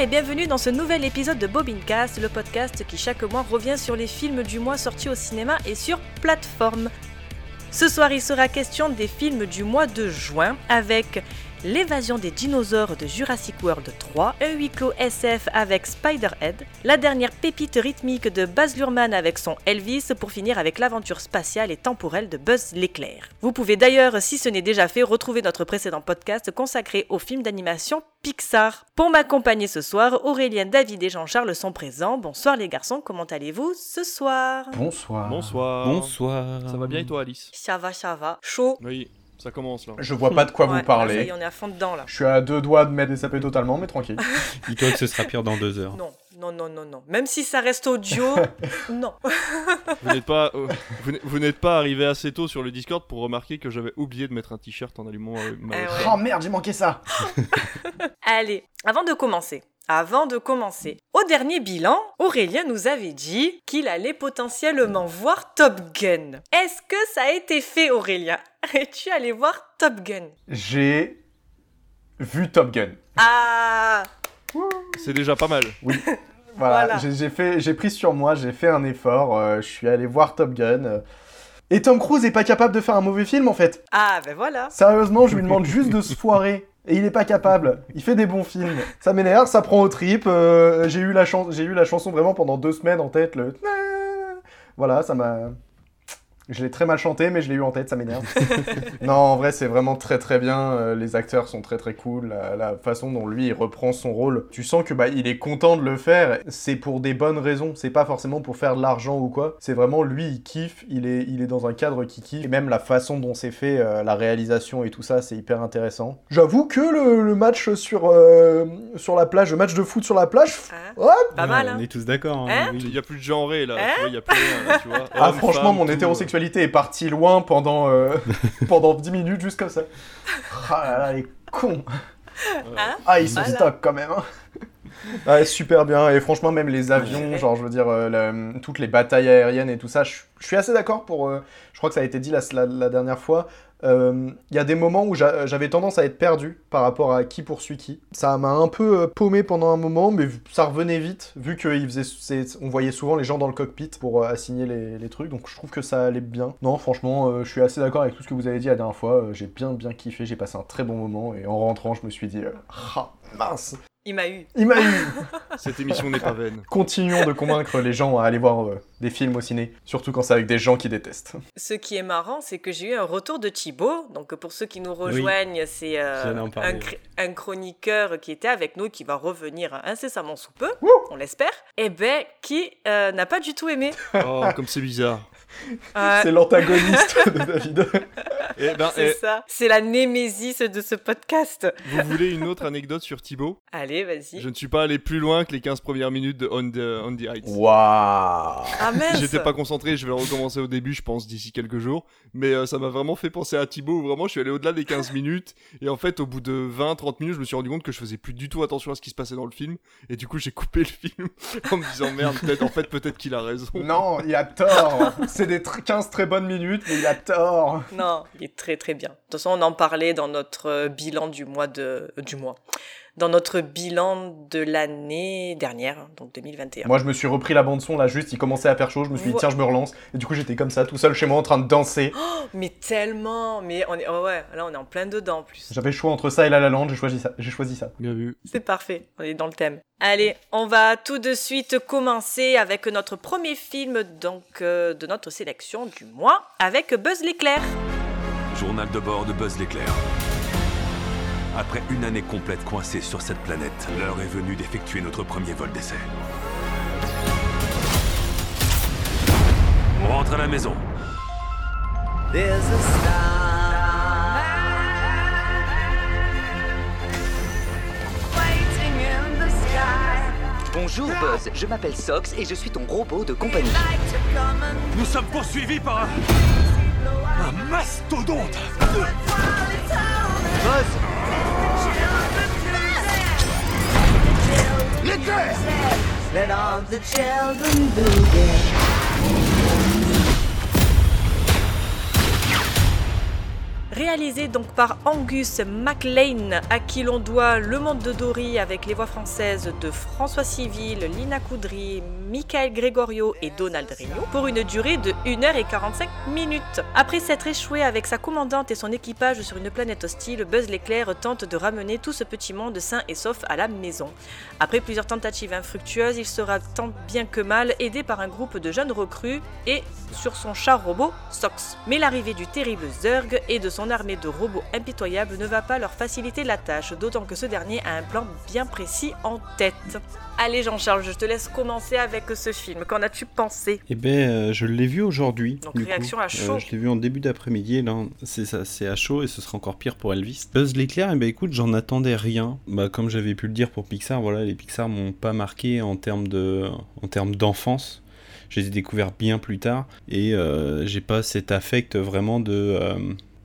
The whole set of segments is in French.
Et bienvenue dans ce nouvel épisode de Bobincast, le podcast qui chaque mois revient sur les films du mois sortis au cinéma et sur plateforme. Ce soir, il sera question des films du mois de juin avec L'évasion des dinosaures de Jurassic World 3, un huis clos SF avec Spider-Head, la dernière pépite rythmique de Baz Luhrmann avec son Elvis pour finir avec l'aventure spatiale et temporelle de Buzz l'éclair. Vous pouvez d'ailleurs, si ce n'est déjà fait, retrouver notre précédent podcast consacré aux films d'animation Pixar. Pour m'accompagner ce soir, Aurélien, David et Jean-Charles sont présents. Bonsoir les garçons, comment allez-vous ce soir? Bonsoir. Bonsoir. Bonsoir. Ça va bien et toi, Alice? Ça va, ça va. Chaud? Oui, ça commence là. Je vois pas de quoi Ouais, vous ça y parlez. est, on est à fond dedans là. Je suis à deux doigts de mettre des sapés totalement, mais tranquille. Dis-toi que ce sera pire dans deux heures. Non, non, non, non, non. Même si ça reste audio, non. Vous n'êtes pas, euh, vous n'êtes- pas arrivé assez tôt sur le Discord pour remarquer que j'avais oublié de mettre un t-shirt en allumant euh, ma Eh ouais. Oh merde, j'ai manqué ça. Allez, avant de commencer, avant de commencer, au dernier bilan, Aurélien nous avait dit qu'il allait potentiellement voir Top Gun. Est-ce que ça a été fait, Aurélien Es-tu allé voir Top Gun? J'ai vu Top Gun. Ah C'est déjà pas mal. Voilà, Voilà. j'ai- j'ai fait, j'ai pris sur moi, j'ai fait un effort. euh, je suis allé voir Top Gun. euh. Et Tom Cruise est pas capable de faire un mauvais film en fait. Ah, ben voilà. Sérieusement, je lui demande juste de se foirer. Et il est pas capable. Il fait des bons films. Ça m'énerve, ça prend aux tripes. euh, j'ai eu la chan- j'ai eu la chanson vraiment pendant deux semaines en tête. Le voilà, ça m'a. Je l'ai très mal chanté, mais je l'ai eu en tête, ça m'énerve. non, en vrai, c'est vraiment très très bien. euh, les acteurs sont très très cool. La, la façon dont lui il reprend son rôle, tu sens que bah il est content de le faire. C'est pour des bonnes raisons. C'est pas forcément pour faire de l'argent ou quoi. C'est vraiment lui, il kiffe. Il est il est dans un cadre qui kiffe. Et même la façon dont c'est fait, euh, la réalisation et tout ça, c'est hyper intéressant. J'avoue que le, le match sur euh, sur la plage, le match de foot sur la plage, Hein ouais. Pas mal, On hein est tous d'accord. Hein oui. Il y a plus de genré là, Hein tu vois, il y a plus rien là, tu vois. Ah franchement, femme, mon tout, hétérosexualité est partie loin pendant, euh, pendant 10 minutes, juste comme ça. Ah là là, les cons euh, Hein Ah, ils sont Voilà. stock quand même hein. Ouais, super bien, et franchement, même les avions, genre, je veux dire, euh, la- toutes les batailles aériennes et tout ça, je je suis assez d'accord pour... euh, je crois que ça a été dit la, la- la dernière fois, il y a des moments où j'a- j'avais tendance à être perdu par rapport à qui poursuit qui. Ça m'a un peu euh, paumé pendant un moment, mais ça revenait vite, vu qu'on voyait souvent les gens dans le cockpit pour euh, assigner les, trucs, donc je trouve que ça allait bien. Non, franchement, euh, je suis assez d'accord avec tout ce que vous avez dit la dernière fois, euh, j'ai bien bien kiffé, j'ai passé un très bon moment, et en rentrant, je me suis dit, euh, ah, mince, Il m'a eu. il m'a eu Cette émission n'est pas vaine. Continuons de convaincre les gens à aller voir euh, des films au ciné, surtout quand c'est avec des gens qui détestent. Ce qui est marrant, c'est que j'ai eu un retour de Thibaut. Donc, pour ceux qui nous rejoignent, c'est euh, un, cr- un chroniqueur qui était avec nous et qui va revenir incessamment sous peu, Wouh on l'espère. Et ben, qui euh, n'a pas du tout aimé. Oh, comme c'est bizarre. Euh, C'est l'antagoniste de David. Eh ben, c'est eh, ça. C'est la némésis de ce podcast. vous voulez une autre anecdote sur Thibaut? Allez, vas-y. Je ne suis pas allé plus loin que les 15 premières minutes de On the, On the Heights. Waouh Ah mince. J'étais pas concentré, je vais recommencer au début, je pense, d'ici quelques jours. Mais euh, ça m'a vraiment fait penser à Thibaut, où vraiment je suis allé au-delà des 15 minutes. Et en fait, au bout de 20-30 minutes, je me suis rendu compte que je faisais plus du tout attention à ce qui se passait dans le film. Et du coup, j'ai coupé le film en me disant merde, peut-être, en fait, peut-être qu'il a raison. Non, il a tort C'est des tr- 15 très bonnes minutes, mais il a tort Non, il est très très bien. De toute façon, on en parlait dans notre euh, bilan du mois de du mois. Dans notre bilan de l'année dernière, donc 2021. Moi, je me suis repris la bande-son, là, juste, il commençait à faire chaud, je me suis dit, tiens, je me relance. Et du coup, j'étais comme ça, tout seul chez moi, en train de danser. Mais tellement, mais on est oh ouais, là on est en plein dedans en plus. J'avais le choix entre ça et La La Land, j'ai choisi ça. J'ai choisi ça. Bien vu. C'est parfait, on est dans le thème. Allez, on va tout de suite commencer avec notre premier film donc euh, de notre sélection du mois avec Buzz l'éclair. Journal de bord de Buzz l'éclair. Après une année complète coincée sur cette planète, l'heure est venue d'effectuer notre premier vol d'essai. On rentre à la maison. There's a star waiting in the sky. Bonjour Buzz, je m'appelle Sox et je suis ton robot de compagnie. Nous sommes poursuivis par un, un mastodonte. while Let all the children do it. Réalisé donc par Angus MacLean, à qui l'on doit Le Monde de Dory avec les voix françaises de François Civil, Lina Coudry, Michael Gregorio et Donald Rigno, pour une durée de 1h45 minutes. Après s'être échoué avec sa commandante et son équipage sur une planète hostile, Buzz l'éclair tente de ramener tout ce petit monde sain et sauf à la maison. Après plusieurs tentatives infructueuses, il sera tant bien que mal aidé par un groupe de jeunes recrues et sur son char robot Sox. Mais l'arrivée du terrible Zurg et de son armée de robots impitoyables ne va pas leur faciliter la tâche, d'autant que ce dernier a un plan bien précis en tête. Allez Jean-Charles, je te laisse commencer avec ce film. Qu'en as-tu pensé? Eh ben, euh, je l'ai vu aujourd'hui. Donc, réaction coup. à chaud. Euh, je l'ai vu en début d'après-midi. Là, c'est ça, c'est à chaud et ce sera encore pire pour Elvis. Buzz l'éclair, eh ben écoute, j'en attendais rien. Bah, comme j'avais pu le dire pour Pixar, voilà, les Pixar m'ont pas marqué en termes de, en termes d'enfance. Je les ai découverts bien plus tard et euh, j'ai pas cet affect vraiment de euh,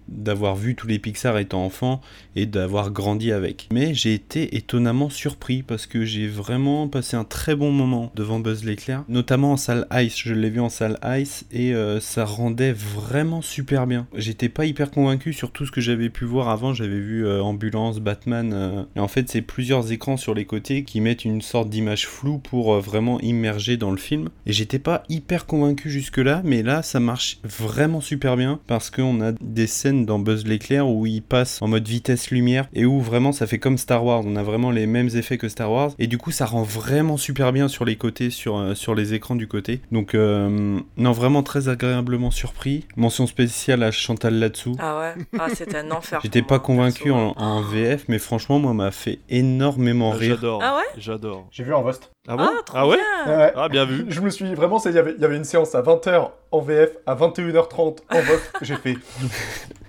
d'avoir vu tous les Pixar étant enfant et d'avoir grandi avec. Mais j'ai été étonnamment surpris parce que j'ai vraiment passé un très bon moment devant Buzz l'éclair, notamment en salle Ice. Je l'ai vu en salle Ice et euh, ça rendait vraiment super bien. J'étais pas hyper convaincu sur tout ce que j'avais pu voir avant. J'avais vu euh, Ambulance, Batman. euh, et en fait, c'est plusieurs écrans sur les côtés qui mettent une sorte d'image floue pour vraiment immerger dans le film. Et j'étais pas hyper convaincu jusque-là, mais là, ça marche vraiment super bien parce qu'on a des scènes dans Buzz l'éclair où il passe en mode vitesse lumière et où vraiment ça fait comme Star Wars. On a vraiment les mêmes effets que Star Wars et du coup ça rend vraiment super bien sur les côtés, sur, euh, sur les écrans du côté. Donc euh, non, vraiment très agréablement surpris. Mention spéciale à Chantal là-dessous. Ah ouais? Ah, c'est un enfer. J'étais pas convaincu en, en VF, mais franchement, moi, m'a fait énormément rire. J'adore. Ah ouais? J'adore. J'ai vu en Vost. Ah bon? Ah, Ah ouais? bien Ouais. Ah bien vu. Je me suis vraiment, c'est- il y avait, il y avait une séance à 20h en VF, à 21h30 en Vost. J'ai fait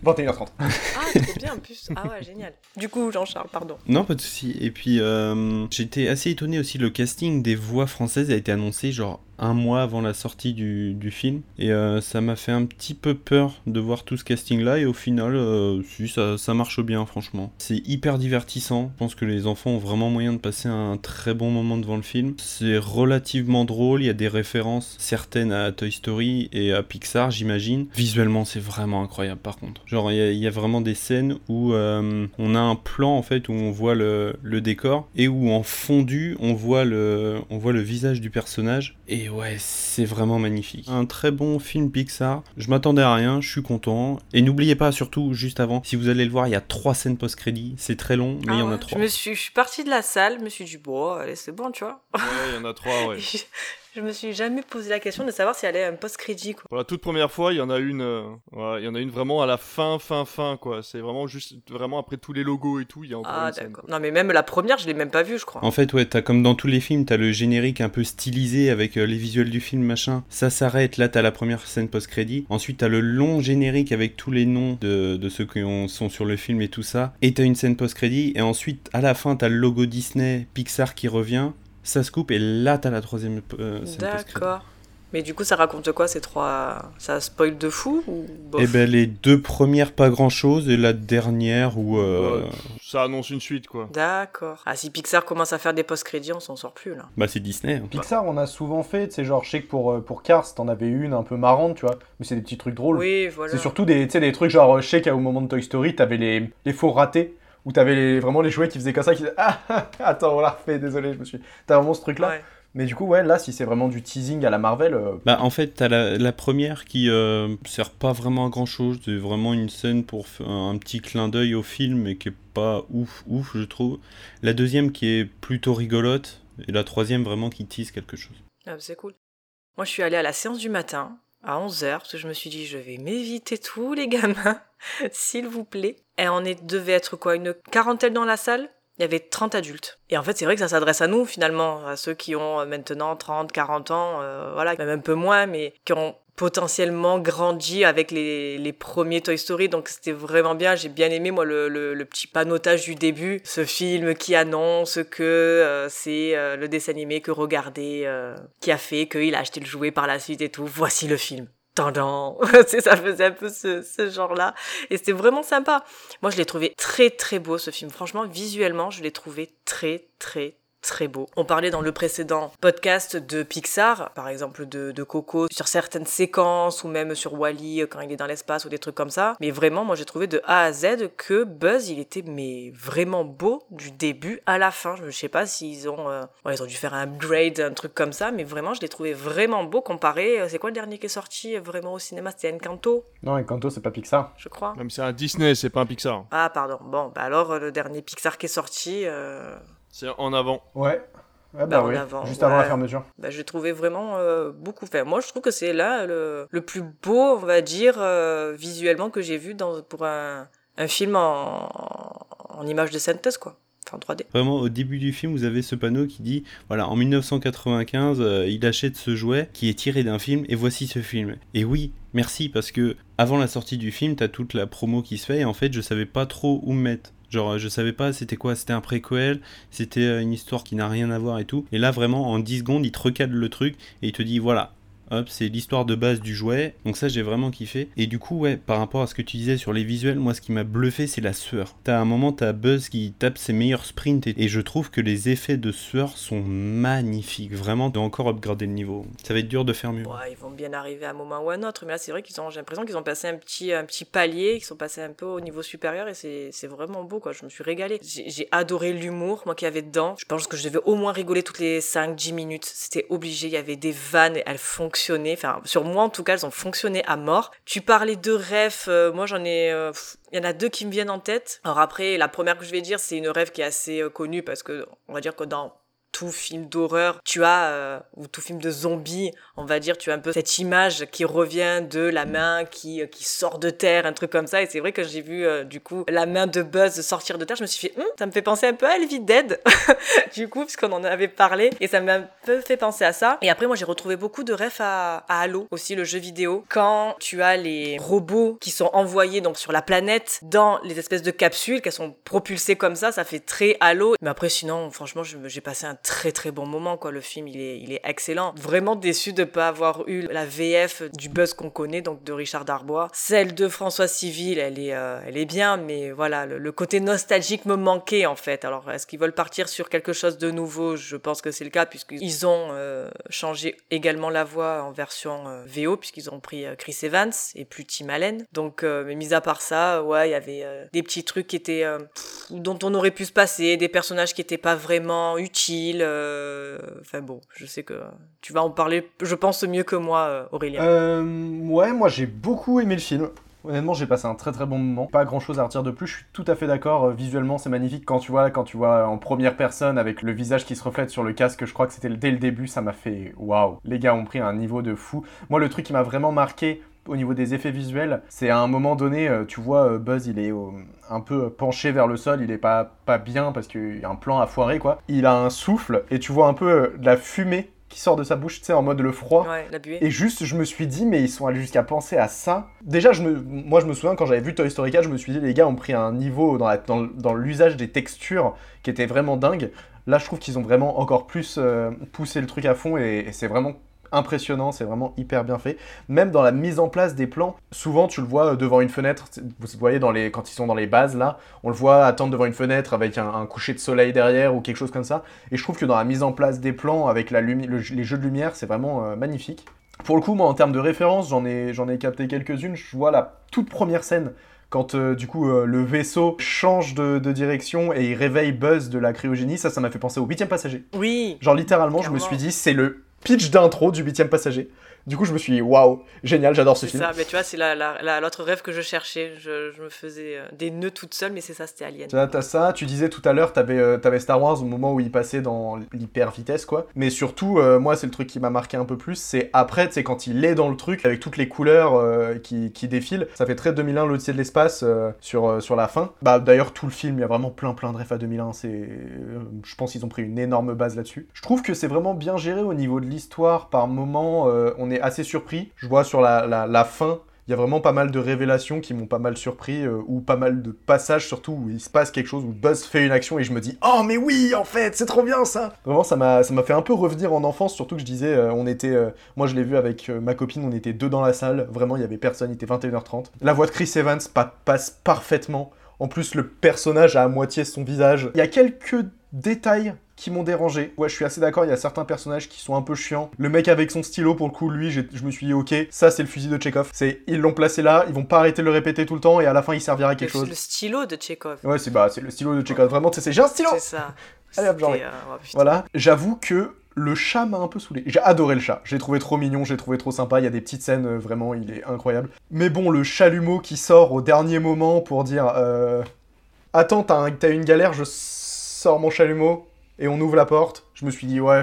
21h30. Ah, bien en plus. Ah ouais, génial. Du coup, Jean-Charles, pardon. Non, pas de souci. Et puis, euh, j'étais assez étonné aussi. Le casting des voix françaises a été annoncé genre un mois avant la sortie du, du film. Et euh, ça m'a fait un petit peu peur de voir tout ce casting-là. Et au final, euh, si, ça, ça marche bien, franchement. C'est hyper divertissant. Je pense que les enfants ont vraiment moyen de passer un très bon moment devant le film. C'est relativement drôle. Il y a des références certaines à Toy Story et à Pixar, j'imagine. Visuellement, c'est vraiment incroyable, par contre. Genre, il y y a vraiment des scènes où euh, on a un plan, en fait, où on voit le, le décor et où en fondu, on voit le, on voit le visage du personnage. Et ouais, c'est vraiment magnifique. Un très bon film Pixar. Je m'attendais à rien, je suis content. Et n'oubliez pas, surtout, juste avant, si vous allez le voir, il y a trois scènes post-crédit. C'est très long, mais il y Ah en a ouais. trois. Je me suis, je suis partie de la salle, je me suis dit, bon, allez, c'est bon, tu vois. Ouais, il y en a trois, ouais. Je, me suis jamais posé la question de savoir s'il y allait un post-crédit, quoi. Pour la toute première fois, il y en a une, euh, ouais, il y en a une vraiment à la fin, fin, fin, quoi. C'est vraiment juste, vraiment après tous les logos et tout, il y a encore Ah, une scène. d'accord. quoi. Non, mais même la première, je l'ai même pas vue, je crois. En fait, ouais, t'as comme dans tous les films, t'as le générique un peu stylisé avec euh, les visuels du film, machin. Ça s'arrête, là t'as la première scène post-crédit. Ensuite, t'as le long générique avec tous les noms de, de ceux qui ont- sont sur le film et tout ça. Et t'as une scène post-crédit. Et ensuite, à la fin, t'as le logo Disney, Pixar qui revient. Ça se coupe et là t'as la troisième euh, scène. D'accord. Mais du coup, ça raconte quoi ces trois Ça spoil de fou ou bof? Et ben les deux premières pas grand chose et la dernière où euh, Ouais, ça annonce une suite, quoi. D'accord. Ah, si Pixar commence à faire des post-crédits, on s'en sort plus là. bah c'est Disney. hein. Pixar, on a souvent fait, tu sais, genre, je sais que pour, euh, pour Cars, t'en avais une un peu marrante, tu vois, mais c'est des petits trucs drôles. Oui, voilà. C'est surtout des, tu sais, des trucs genre, je sais qu'au moment de Toy Story, t'avais les, les faux ratés, où t'avais les, vraiment les jouets qui faisaient comme ça, qui disaient Ah, ah, attends, on l'a refait, désolé, je me suis. T'as vraiment ce truc-là. Ouais. Mais du coup, ouais, là, si c'est vraiment du teasing à la Marvel, euh, Bah en fait t'as la, la première qui euh, sert pas vraiment à grand chose, c'est vraiment une scène pour faire un petit clin d'œil au film mais qui est pas ouf ouf je trouve. La deuxième qui est plutôt rigolote et la troisième vraiment qui tease quelque chose. Ah, bah, c'est cool. Moi, je suis allée à la séance du matin, à 11h, parce que je me suis dit, je vais m'éviter tous les gamins, s'il vous plaît. Et on est, devait être quoi, une quarantaine dans la salle? Il y avait 30 adultes. Et en fait, c'est vrai que ça s'adresse à nous, finalement, à ceux qui ont euh, maintenant 30, 40 ans, euh, voilà, même un peu moins, mais qui ont potentiellement grandi avec les, les premiers Toy Story, donc c'était vraiment bien. J'ai bien aimé, moi, le, le, petit panotage du début, ce film qui annonce que euh, c'est le dessin animé que regardez, euh, qui a fait qu'il a acheté le jouet par la suite et tout. Voici le film. Ça faisait un peu ce, ce genre-là, et c'était vraiment sympa. Moi, je l'ai trouvé très très beau ce film. Franchement, visuellement, je l'ai trouvé très très très beau. On parlait dans le précédent podcast de Pixar, par exemple de, de Coco, sur certaines séquences ou même sur Wally quand il est dans l'espace ou des trucs comme ça. Mais vraiment, moi j'ai trouvé de A à Z que Buzz, il était mais vraiment beau du début à la fin. Je sais pas s'ils ont, euh, ouais, ils ont dû faire un upgrade, un truc comme ça, mais vraiment je l'ai trouvé vraiment beau comparé. euh, C'est quoi le dernier qui est sorti euh, vraiment au cinéma? C'était Encanto, Non, Encanto, c'est pas Pixar. je crois. Même c'est un Disney, c'est pas un Pixar. Ah pardon. Bon, bah alors le dernier Pixar qui est sorti. euh, C'est en avant. Ouais. Ouais, Bah, bah en oui, avant, juste avant la fermeture. bah, j'ai trouvé vraiment euh, beaucoup fait. Moi, je trouve que c'est là le, le plus beau, on va dire, euh, visuellement que j'ai vu dans, pour un, un film en, en image de synthèse, quoi. Enfin, en 3D. Vraiment, au début du film, vous avez ce panneau qui dit voilà, en 1995, euh, il achète ce jouet qui est tiré d'un film et voici ce film. Et oui, merci parce que avant la sortie du film, t'as toute la promo qui se fait et en fait, je savais pas trop où me mettre. Genre, je savais pas c'était quoi, c'était un préquel, c'était euh, une histoire qui n'a rien à voir et tout. Et là, vraiment, en 10 secondes, il te recadre le truc et il te dit voilà, C'est l'histoire de base du jouet. Donc ça, j'ai vraiment kiffé. Et du coup, ouais, par rapport à ce que tu disais sur les visuels, moi, ce qui m'a bluffé, c'est la sueur. T'as un moment, t'as Buzz qui tape ses meilleurs sprints. Et, et je trouve que les effets de sueur sont magnifiques. Vraiment, de encore upgrader le niveau. Ça va être dur de faire mieux. Ils vont bien arriver à un moment ou à un autre, mais là c'est vrai qu'ils ont, j'ai l'impression qu'ils ont passé un petit, un petit palier, qu'ils sont passés un peu au niveau supérieur et c'est, vraiment beau quoi. Je me suis régalée. J'ai, adoré l'humour, moi qui avait dedans. Je pense que je devais au moins rigoler toutes les 5-10 minutes. C'était obligé. Il y avait des vannes, elles fonctionnaient. Enfin, sur moi en tout cas, elles ont fonctionné à mort. Tu parlais de rêve, euh, moi j'en ai. euh, il y en a deux qui me viennent en tête. Alors après, la première que je vais dire, c'est une rêve qui est assez euh, connue parce que on va dire que dans tout film d'horreur, tu as, euh, ou tout film de zombies, on va dire, tu as un peu cette image qui revient de la main qui, euh, qui sort de terre, un truc comme ça. Et c'est vrai que j'ai vu, euh, du coup, la main de Buzz sortir de terre. Je me suis fait, Hum, ça me fait penser un peu à Elvie Dead, du coup, puisqu'on en avait parlé. Et ça m'a un peu fait penser à ça. Et après, moi, j'ai retrouvé beaucoup de refs à, à Halo, aussi le jeu vidéo. Quand tu as les robots qui sont envoyés donc sur la planète dans les espèces de capsules, qu'elles sont propulsées comme ça, ça fait très Halo. Mais après, sinon, franchement, j'ai passé un très très bon moment, quoi. Le film, il est, il est excellent. Vraiment déçu de pas avoir eu la VF du buzz qu'on connaît, donc de Richard Darbois. Celle de François Civil, elle est, euh, elle est bien, mais voilà, le, côté nostalgique me manquait, en fait. Alors, est-ce qu'ils veulent partir sur quelque chose de nouveau? Je pense que c'est le cas, puisqu'ils ont euh, changé également la voix en version euh, VO, puisqu'ils ont pris euh, Chris Evans et plus Tim Allen. Donc, mais mis à part ça, ouais, il y avait des petits trucs qui étaient dont on aurait pu se passer, des personnages qui étaient pas vraiment utiles. Euh, Enfin bon, je sais que tu vas en parler, je pense mieux que moi, euh, Aurélien. Euh, ouais, moi j'ai beaucoup aimé le film. Honnêtement, j'ai passé un très très bon moment. Pas grand chose à retirer de plus. Je suis tout à fait d'accord. Visuellement, c'est magnifique. Quand tu vois, quand tu vois en première personne avec le visage qui se reflète sur le casque, je crois que c'était dès le début, ça m'a fait waouh. Les gars ont pris un niveau de fou. Moi, le truc qui m'a vraiment marqué au niveau des effets visuels, c'est à un moment donné, euh, tu vois, euh, Buzz, il est euh, un peu penché vers le sol. Il est pas pas bien parce qu'il y a un plan à foirer quoi. Il a un souffle et tu vois un peu de la fumée qui sort de sa bouche, tu sais, en mode le froid. Ouais, la buée. Et juste, je me suis dit, mais ils sont allés jusqu'à penser à ça. Déjà, je me, moi, je me souviens quand j'avais vu Toy Story 4, je me suis dit, les gars ont pris un niveau dans, la- dans, dans l'usage des textures qui était vraiment dingue. Là, je trouve qu'ils ont vraiment encore plus euh, poussé le truc à fond et, et c'est vraiment impressionnant, c'est vraiment hyper bien fait. Même dans la mise en place des plans, souvent tu le vois euh, devant une fenêtre, vous voyez dans les, quand ils sont dans les bases là, on le voit attendre devant une fenêtre avec un, un coucher de soleil derrière ou quelque chose comme ça. Et je trouve que dans la mise en place des plans avec la lumi- le- les jeux de lumière, c'est vraiment euh, magnifique. Pour le coup, moi en termes de référence, j'en ai, j'en ai capté quelques-unes. Je vois la toute première scène quand euh, du coup euh, le vaisseau change de, de direction et il réveille Buzz de la cryogénie, ça, ça m'a fait penser au huitième passager. Oui, Genre littéralement, je me suis dit, c'est le pitch d'intro du huitième passager. Du coup, je me suis dit, waouh, génial, j'adore ce c'est film. ça. Mais tu vois, c'est la, la, la- l'autre rêve que je cherchais. Je, je me faisais euh, des nœuds toute seule, mais c'est ça, c'était Alien. Tu ça, tu disais tout à l'heure, t'avais euh, t'avais Star Wars au moment où il passait dans l'hyper vitesse, quoi. Mais surtout, euh, moi, c'est le truc qui m'a marqué un peu plus, c'est après, c'est quand il est dans le truc, avec toutes les couleurs euh, qui, qui défilent. Ça fait très 2001, l'Odyssée de l'espace, euh, sur, euh, sur la fin. Bah, d'ailleurs, tout le film, il y a vraiment plein plein de refs à 2001, c'est... je pense qu'ils ont pris une énorme base là-dessus. Je trouve que c'est vraiment bien géré au niveau de l'histoire, par moment, euh, on est assez surpris. Je vois sur la, la, fin, il y a vraiment pas mal de révélations qui m'ont pas mal surpris, euh, ou pas mal de passages surtout où il se passe quelque chose, où Buzz fait une action et je me dis Oh mais oui en fait, c'est trop bien ça Vraiment ça m'a fait un peu revenir en enfance, surtout que je disais, euh, on était, euh, moi je l'ai vu avec ma copine, on était deux dans la salle, vraiment il y avait personne, il était 21h30. La voix de Chris Evans pa- passe parfaitement. En plus, le personnage a à moitié son visage. Il y a quelques détails qui m'ont dérangé. Ouais, je suis assez d'accord, il y a certains personnages qui sont un peu chiants. Le mec avec son stylo, pour le coup, lui, je me suis dit, ok, ça c'est le fusil de Chekhov. C'est, ils l'ont placé là, ils vont pas arrêter de le répéter tout le temps, et à la fin il servira à quelque le, chose. le stylo de Chekhov. Ouais, c'est bah, c'est le stylo de Chekhov. Vraiment, tu sais, c'est j'ai un stylo C'est ça. Allez, hop, euh, oh. Voilà, j'avoue que le chat m'a un peu saoulé. J'ai adoré le chat, j'ai trouvé trop mignon, j'ai trouvé trop sympa, il y a des petites scènes, euh, vraiment, il est incroyable. Mais bon, le chalumeau qui sort au dernier moment pour dire euh, Attends, t'as un- t'as une galère, je sors mon chalumeau et on ouvre la porte. Je me suis dit Ouais,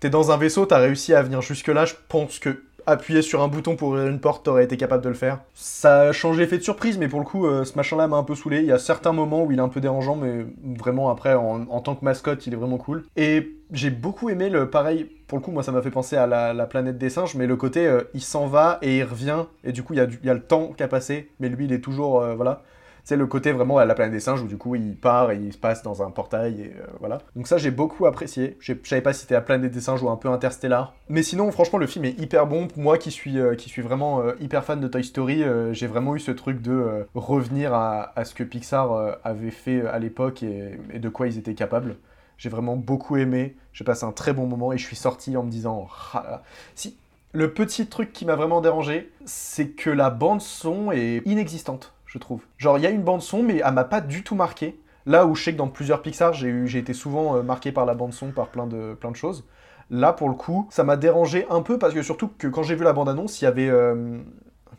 t'es dans un vaisseau, t'as réussi à venir jusque-là, je pense que appuyer sur un bouton pour ouvrir une porte, t'aurais été capable de le faire. Ça a changé l'effet de surprise, mais pour le coup, euh, ce machin-là m'a un peu saoulé. Il y a certains moments où il est un peu dérangeant, mais vraiment après, en, tant que mascotte, il est vraiment cool. Et j'ai beaucoup aimé le pareil. Pour le coup, moi, ça m'a fait penser à la, la planète des singes, mais le côté, euh, il s'en va et il revient, et du coup, il y a, du- il y a le temps qui a passé, mais lui, il est toujours, euh, voilà. C'est le côté vraiment à la planète des singes où du coup il part et il se passe dans un portail et euh, voilà. Donc ça j'ai beaucoup apprécié. Je savais pas si c'était la planète des singes ou un peu interstellar. Mais sinon franchement le film est hyper bon. Moi qui suis, euh, vraiment euh, hyper fan de Toy Story, j'ai vraiment eu ce truc de revenir à, à ce que Pixar avait fait à l'époque et, de quoi ils étaient capables. J'ai vraiment beaucoup aimé. J'ai passé un très bon moment et je suis sorti en me disant Ah si le petit truc qui m'a vraiment dérangé, c'est que la bande son est inexistante, je trouve. Genre il y a une bande son mais elle m'a pas du tout marqué. Là où je sais que dans plusieurs Pixar, j'ai eu j'ai été souvent euh, marqué par la bande son par plein de plein de choses. Là pour le coup, ça m'a dérangé un peu parce que surtout que quand j'ai vu la bande annonce, il y avait euh,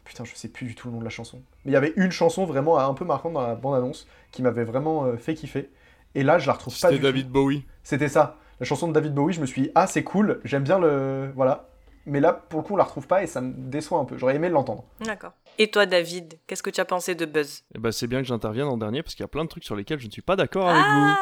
putain, je sais plus du tout le nom de la chanson. Mais il y avait une chanson vraiment un peu marquante dans la bande annonce qui m'avait vraiment euh, fait kiffer. Et là, je la retrouve pas C'était David tout. Bowie. C'était ça. La chanson de David Bowie, je me suis dit, ah, c'est cool, j'aime bien le. Voilà. Mais là, pour le coup, on la retrouve pas et ça me déçoit un peu. J'aurais aimé l'entendre. D'accord. Et toi, David, qu'est-ce que tu as pensé de Buzz Eh ben, c'est bien que j'intervienne en dernier parce qu'il y a plein de trucs sur lesquels je ne suis pas d'accord avec vous.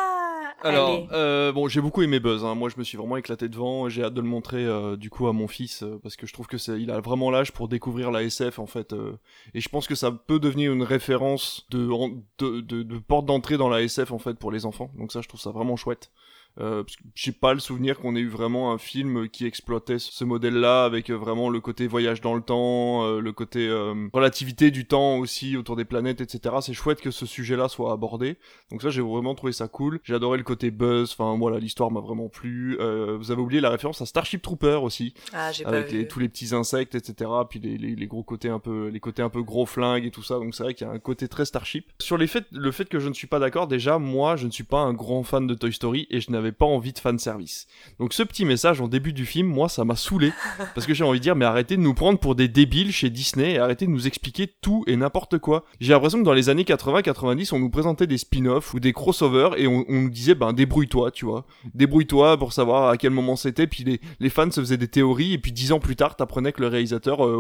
Ah Alors, allez. euh, bon, j'ai beaucoup aimé Buzz. hein. Moi, je me suis vraiment éclaté devant. J'ai hâte de le montrer euh, du coup à mon fils euh, parce que je trouve que c'est, il a vraiment l'âge pour découvrir la SF en fait. euh, et je pense que ça peut devenir une référence de en- de, de, de porte d'entrée dans la SF en fait pour les enfants. Donc ça, je trouve ça vraiment chouette. Euh, parce que j'ai pas le souvenir qu'on ait eu vraiment un film qui exploitait ce modèle-là avec euh, vraiment le côté voyage dans le temps, euh, le côté euh, relativité du temps aussi autour des planètes, etc. C'est chouette que ce sujet-là soit abordé. Donc ça, j'ai vraiment trouvé ça cool. J'ai adoré le côté buzz. Enfin voilà, l'histoire m'a vraiment plu. Euh, vous avez oublié la référence à Starship Trooper aussi, Ah, j'ai pas avec les- tous les petits insectes, etc. Puis les, les, les gros côtés un peu, les côtés un peu gros flingues et tout ça. Donc c'est vrai qu'il y a un côté très Starship. Sur les faits, le fait que je ne suis pas d'accord, déjà moi, je ne suis pas un grand fan de Toy Story et je n'avais pas envie de fan service. Donc ce petit message en début du film, moi, ça m'a saoulé parce que j'ai envie de dire, mais arrêtez de nous prendre pour des débiles chez Disney et arrêtez de nous expliquer tout et n'importe quoi. J'ai l'impression que dans les années 80-90, on nous présentait des spin-offs ou des crossovers et on, on nous disait, ben débrouille-toi, tu vois. Débrouille-toi pour savoir à quel moment c'était. Puis les, les fans se faisaient des théories et puis dix ans plus tard, t'apprenais que le réalisateur, euh,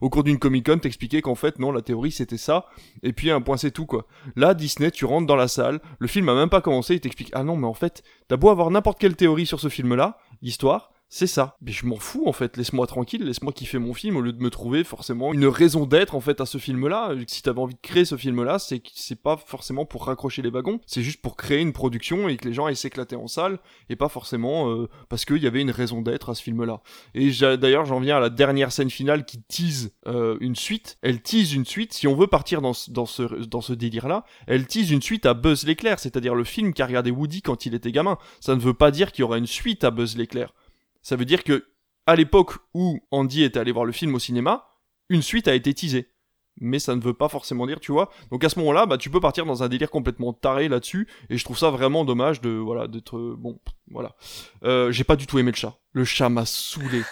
au cours d'une Comic-Con, t'expliquait qu'en fait, non, la théorie c'était ça. Et puis un point c'est tout, quoi. Là, Disney, tu rentres dans la salle, le film a même pas commencé, il t'explique, ah non, mais en fait, t'as beau avoir n'importe quelle théorie sur ce film-là, l'histoire, c'est ça. Mais je m'en fous en fait, laisse-moi tranquille, laisse-moi kiffer mon film au lieu de me trouver forcément une raison d'être en fait à ce film-là. Si t'avais envie de créer ce film-là, c'est c'est pas forcément pour raccrocher les wagons, c'est juste pour créer une production et que les gens aillent s'éclater en salle et pas forcément euh, parce qu'il y avait une raison d'être à ce film-là. Et d'ailleurs, j'en viens à la dernière scène finale qui tease euh, une suite. Elle tease une suite. Si on veut partir dans ce, dans ce délire-là, elle tease une suite à Buzz l'éclair, c'est-à-dire le film qu'a regardé Woody quand il était gamin. Ça ne veut pas dire qu'il y aura une suite à Buzz l'éclair. Ça veut dire que à l'époque où Andy était allé voir le film au cinéma, une suite a été teasée. Mais ça ne veut pas forcément dire, tu vois. Donc à ce moment-là, bah tu peux partir dans un délire complètement taré là-dessus, et je trouve ça vraiment dommage de voilà d'être bon voilà. Euh, J'ai pas du tout aimé le chat. Le chat m'a saoulé.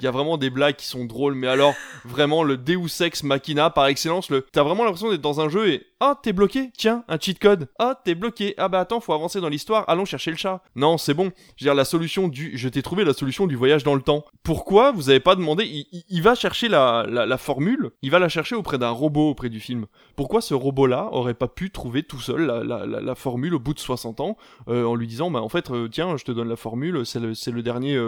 Il y a vraiment des blagues qui sont drôles, mais alors vraiment le Deus Ex Machina par excellence. Le t'as vraiment l'impression d'être dans un jeu et ah t'es bloqué, tiens un cheat code. Ah t'es bloqué, ah bah attends faut avancer dans l'histoire. Allons chercher le chat. Non c'est bon. Je veux dire la solution du, je t'ai trouvé la solution du voyage dans le temps. Pourquoi vous avez pas demandé il, va chercher la, formule, il va la chercher auprès d'un robot auprès du film. Pourquoi ce robot-là aurait pas pu trouver tout seul la, formule au bout de 60 ans euh, en lui disant bah en fait euh, tiens je te donne la formule c'est le, c'est le dernier euh,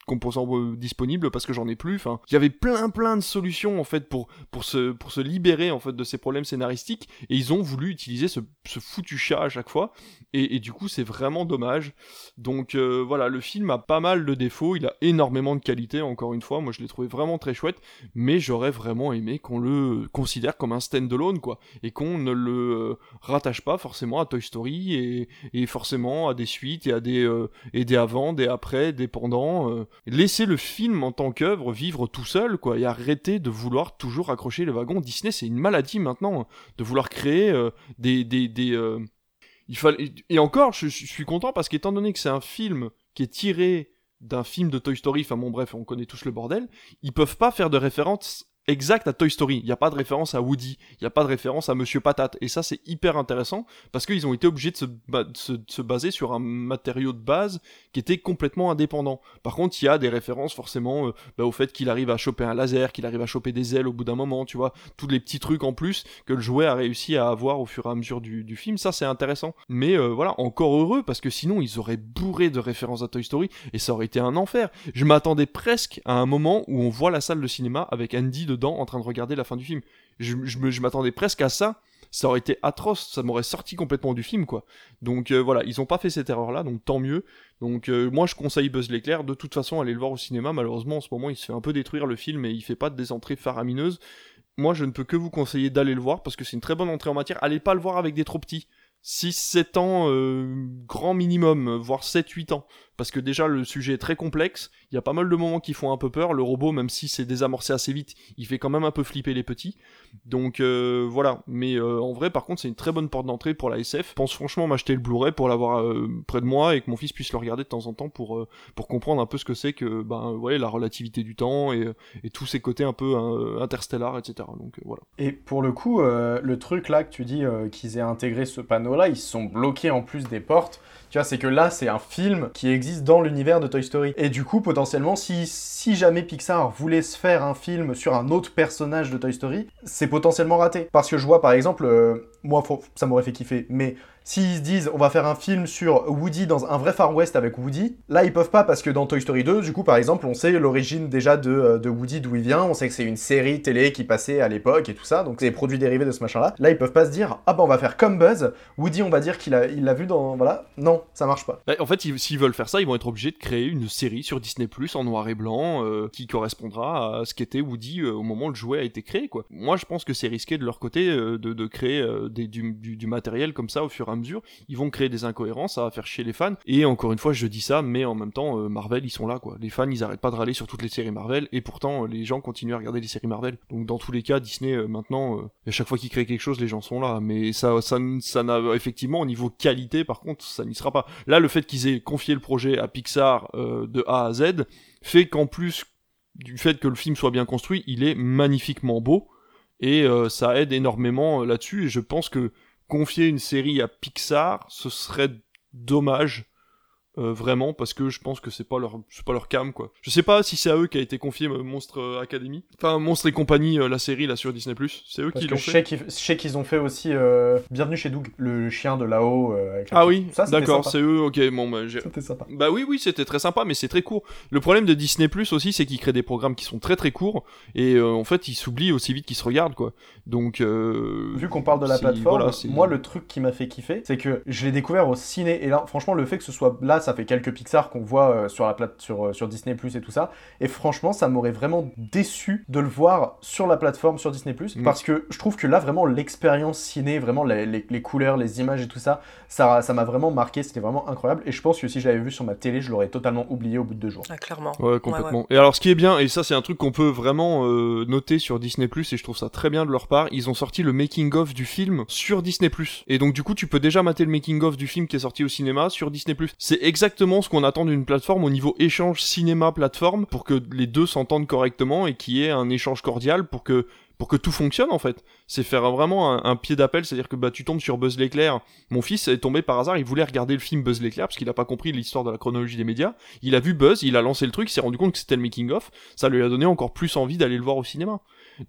composants euh, disponibles parce que j'en ai plus. Enfin, il y avait plein plein de solutions en fait pour pour se pour se libérer en fait de ces problèmes scénaristiques et ils ont voulu utiliser ce, ce foutu chat à chaque fois et, et du coup c'est vraiment dommage. Donc euh, voilà, le film a pas mal de défauts, il a énormément de qualité encore une fois. Moi je l'ai trouvé vraiment très chouette, mais j'aurais vraiment aimé qu'on le considère comme un stand-alone quoi et qu'on ne le euh, rattache pas forcément à Toy Story et, et forcément à des suites et à des euh, et des avant, des après, des pendant. Laisser le film en tant qu'œuvre vivre tout seul, quoi, et arrêter de vouloir toujours accrocher le wagon. Disney, c'est une maladie maintenant, hein, de vouloir créer euh, des. des, des euh, il fallait... Et encore, je, suis content parce qu'étant donné que c'est un film qui est tiré d'un film de Toy Story, enfin bon bref, on connaît tous le bordel, ils peuvent pas faire de référence exacte à Toy Story. Il n'y a pas de référence à Woody, il n'y a pas de référence à Monsieur Patate. Et ça, c'est hyper intéressant parce qu'ils ont été obligés de se baser sur un matériau de base qui était complètement indépendant. Par contre, il y a des références forcément euh, bah, au fait qu'il arrive à choper un laser, qu'il arrive à choper des ailes au bout d'un moment, tu vois, tous les petits trucs en plus que le jouet a réussi à avoir au fur et à mesure du, film. Ça, c'est intéressant. Mais euh, voilà, encore heureux parce que sinon, ils auraient bourré de références à Toy Story et ça aurait été un enfer. Je m'attendais presque à un moment où on voit la salle de cinéma avec Andy dedans en train de regarder la fin du film. Je m'attendais presque à ça. Ça aurait été atroce, ça m'aurait sorti complètement du film, quoi. Donc euh, voilà, ils ont pas fait cette erreur-là, donc tant mieux. Donc euh, moi je conseille Buzz l'éclair. De toute façon, allez le voir au cinéma. Malheureusement, en ce moment, il se fait un peu détruire le film et il fait pas des entrées faramineuses. Moi, je ne peux que vous conseiller d'aller le voir parce que c'est une très bonne entrée en matière. Allez pas le voir avec des trop petits. 6-7 ans, euh, grand minimum, voire 7-8 ans. Parce que déjà, le sujet est très complexe. Il y a pas mal de moments qui font un peu peur. Le robot, même si c'est désamorcé assez vite, il fait quand même un peu flipper les petits. Donc euh, voilà. Mais euh, en vrai, par contre, c'est une très bonne porte d'entrée pour la SF. Je pense franchement m'acheter le Blu-ray pour l'avoir euh, près de moi et que mon fils puisse le regarder de temps en temps pour, euh, pour comprendre un peu ce que c'est que ben, ouais, la relativité du temps et, et tous ces côtés un peu hein, interstellaires, etc. Donc euh, voilà. Et pour le coup, euh, le truc là que tu dis euh, qu'ils aient intégré ce panneau-là, ils se sont bloqués en plus des portes. Tu vois, c'est que là, c'est un film qui existe dans l'univers de Toy Story. Et du coup, potentiellement, si, si jamais Pixar voulait se faire un film sur un autre personnage de Toy Story, c'est potentiellement raté. Parce que je vois, par exemple, euh, moi, ça m'aurait fait kiffer, mais s'ils se disent, on va faire un film sur Woody dans un vrai Far West avec Woody, là, ils peuvent pas parce que dans Toy Story 2, du coup, par exemple, on sait l'origine déjà de, euh, de Woody, d'où il vient, on sait que c'est une série télé qui passait à l'époque et tout ça, donc c'est des produits dérivés de ce machin-là. Là, ils peuvent pas se dire, ah bah on va faire comme Buzz, Woody, on va dire qu'il a, il l'a vu dans. Voilà. Non, ça marche pas. Bah, en fait, ils- s'ils veulent faire ça, ils vont être obligés de créer une série sur Disney Plus en noir et blanc euh, qui correspondra à ce qu'était Woody euh, au moment où le jouet a été créé. Quoi. Moi, je pense que c'est risqué de leur côté de, de créer du, du- du matériel comme ça au fur et à mesure. Ils vont créer des incohérences, ça va faire chier les fans. Et encore une fois, je dis ça, mais en même temps, euh, Marvel, ils sont là. quoi. Les fans, ils arrêtent pas de râler sur toutes les séries Marvel, et pourtant, euh, les gens continuent à regarder les séries Marvel. Donc, dans tous les cas, Disney, euh, maintenant, euh, à chaque fois qu'ils créent quelque chose, les gens sont là. Mais ça, ça, ça n'a effectivement au niveau qualité, par contre, ça n'y sera pas. Là, le fait qu'ils aient confié le projet à Pixar de A à Z fait qu'en plus du fait que le film soit bien construit, il est magnifiquement beau et euh, ça aide énormément euh, là-dessus. Et je pense que confier une série à Pixar, ce serait dommage. Euh, vraiment parce que je pense que c'est pas leur c'est pas leur cam quoi. Je sais pas si c'est à eux qu'a été confié euh, Monstre euh, Academy. Enfin Monstre et compagnie euh, la série là sur Disney C'est eux Parce qui l'ont fait. je sais qu'ils ont fait aussi euh, Bienvenue chez Doug, le chien de là-haut. euh, Ah oui, d'accord, c'est eux. OK, bon bah C'était sympa. Bah oui, oui, c'était très sympa, mais c'est très court. Le problème de Disney Plus aussi, c'est qu'ils créent des programmes qui sont très très courts et euh, en fait, ils s'oublient aussi vite qu'ils se regardent, quoi. Donc, euh, Vu qu'on parle de la plateforme, voilà, moi le truc qui m'a fait kiffer, c'est que je l'ai découvert au ciné. Et là, franchement, le fait que ce soit là, ça fait quelques Pixar qu'on voit euh, sur la plate sur, euh, sur Disney Plus et tout ça. Et franchement, ça m'aurait vraiment déçu de le voir sur la plateforme sur Disney Plus, Mm. parce que je trouve que là, vraiment, l'expérience ciné, vraiment les, les- les couleurs, les images et tout ça, ça ça m'a vraiment marqué. C'était vraiment incroyable. Et je pense que si je l'avais vu sur ma télé, je l'aurais totalement oublié au bout de deux jours. Ah, clairement. Ouais, complètement. Et alors, ce qui est bien, et ça, c'est un truc qu'on peut vraiment euh, noter sur Disney et je trouve ça très bien de leur part, ils ont sorti le making-of du film sur Disney Et donc, du coup, tu peux déjà mater le making-of du film qui est sorti au cinéma sur Disney C'est exactement ce qu'on attend d'une plateforme au niveau échange cinéma-plateforme pour que les deux s'entendent correctement et qu'il y ait un échange cordial pour que tout fonctionne en fait. C'est faire vraiment un, pied d'appel, c'est-à-dire que bah tu tombes sur Buzz l'éclair. Mon fils est tombé par hasard, il voulait regarder le film Buzz l'éclair parce qu'il a pas compris l'histoire de la chronologie des médias. Il a vu Buzz, il a lancé le truc, s'est rendu compte que c'était le making of. Ça lui a donné encore plus envie d'aller le voir au cinéma.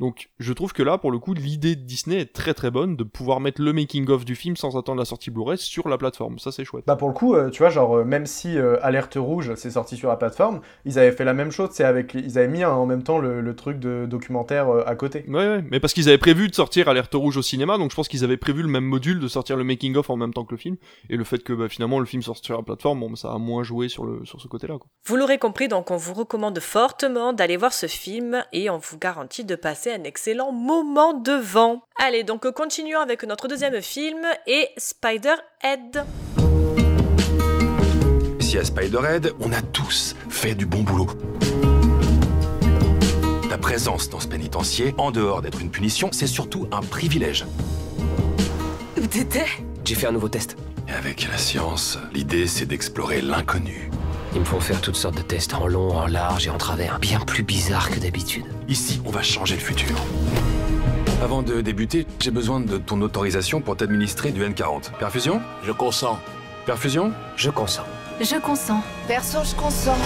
Donc je trouve que là, pour le coup, l'idée de Disney est très très bonne de pouvoir mettre le making-of du film sans attendre la sortie Blu-ray sur la plateforme. Ça c'est chouette. Bah pour le coup, euh, tu vois, genre euh, même si euh, Alerte Rouge c'est sorti sur la plateforme, ils avaient fait la même chose, c'est avec, les- ils avaient mis hein, en même temps le, le truc de documentaire euh, à côté. Ouais, ouais, mais parce qu'ils avaient prévu de sortir Alerte Rouge au cinéma, donc je pense qu'ils avaient prévu le même module de sortir le making-of en même temps que le film. Et le fait que bah, finalement le film sorte sur la plateforme, bon, ça a moins joué sur, le, sur ce côté-là. quoi. Vous l'aurez compris, donc on vous recommande fortement d'aller voir ce film et on vous garantit de passer un excellent moment devant. Allez, donc continuons avec notre deuxième film et Spider-Head. Si à Spiderhead, on a tous fait du bon boulot. Ta présence dans ce pénitencier, en dehors d'être une punition, c'est surtout un privilège. Où t'étais J'ai fait un nouveau test. Et avec la science, l'idée c'est d'explorer l'inconnu. Ils me font faire toutes sortes de tests en long, en large et en travers. Bien plus bizarre que d'habitude. Ici, on va changer le futur. Avant de débuter, j'ai besoin de ton autorisation pour t'administrer du N40. Perfusion? Je consens. Perfusion? Je consens. Je consens. Perso, je consens.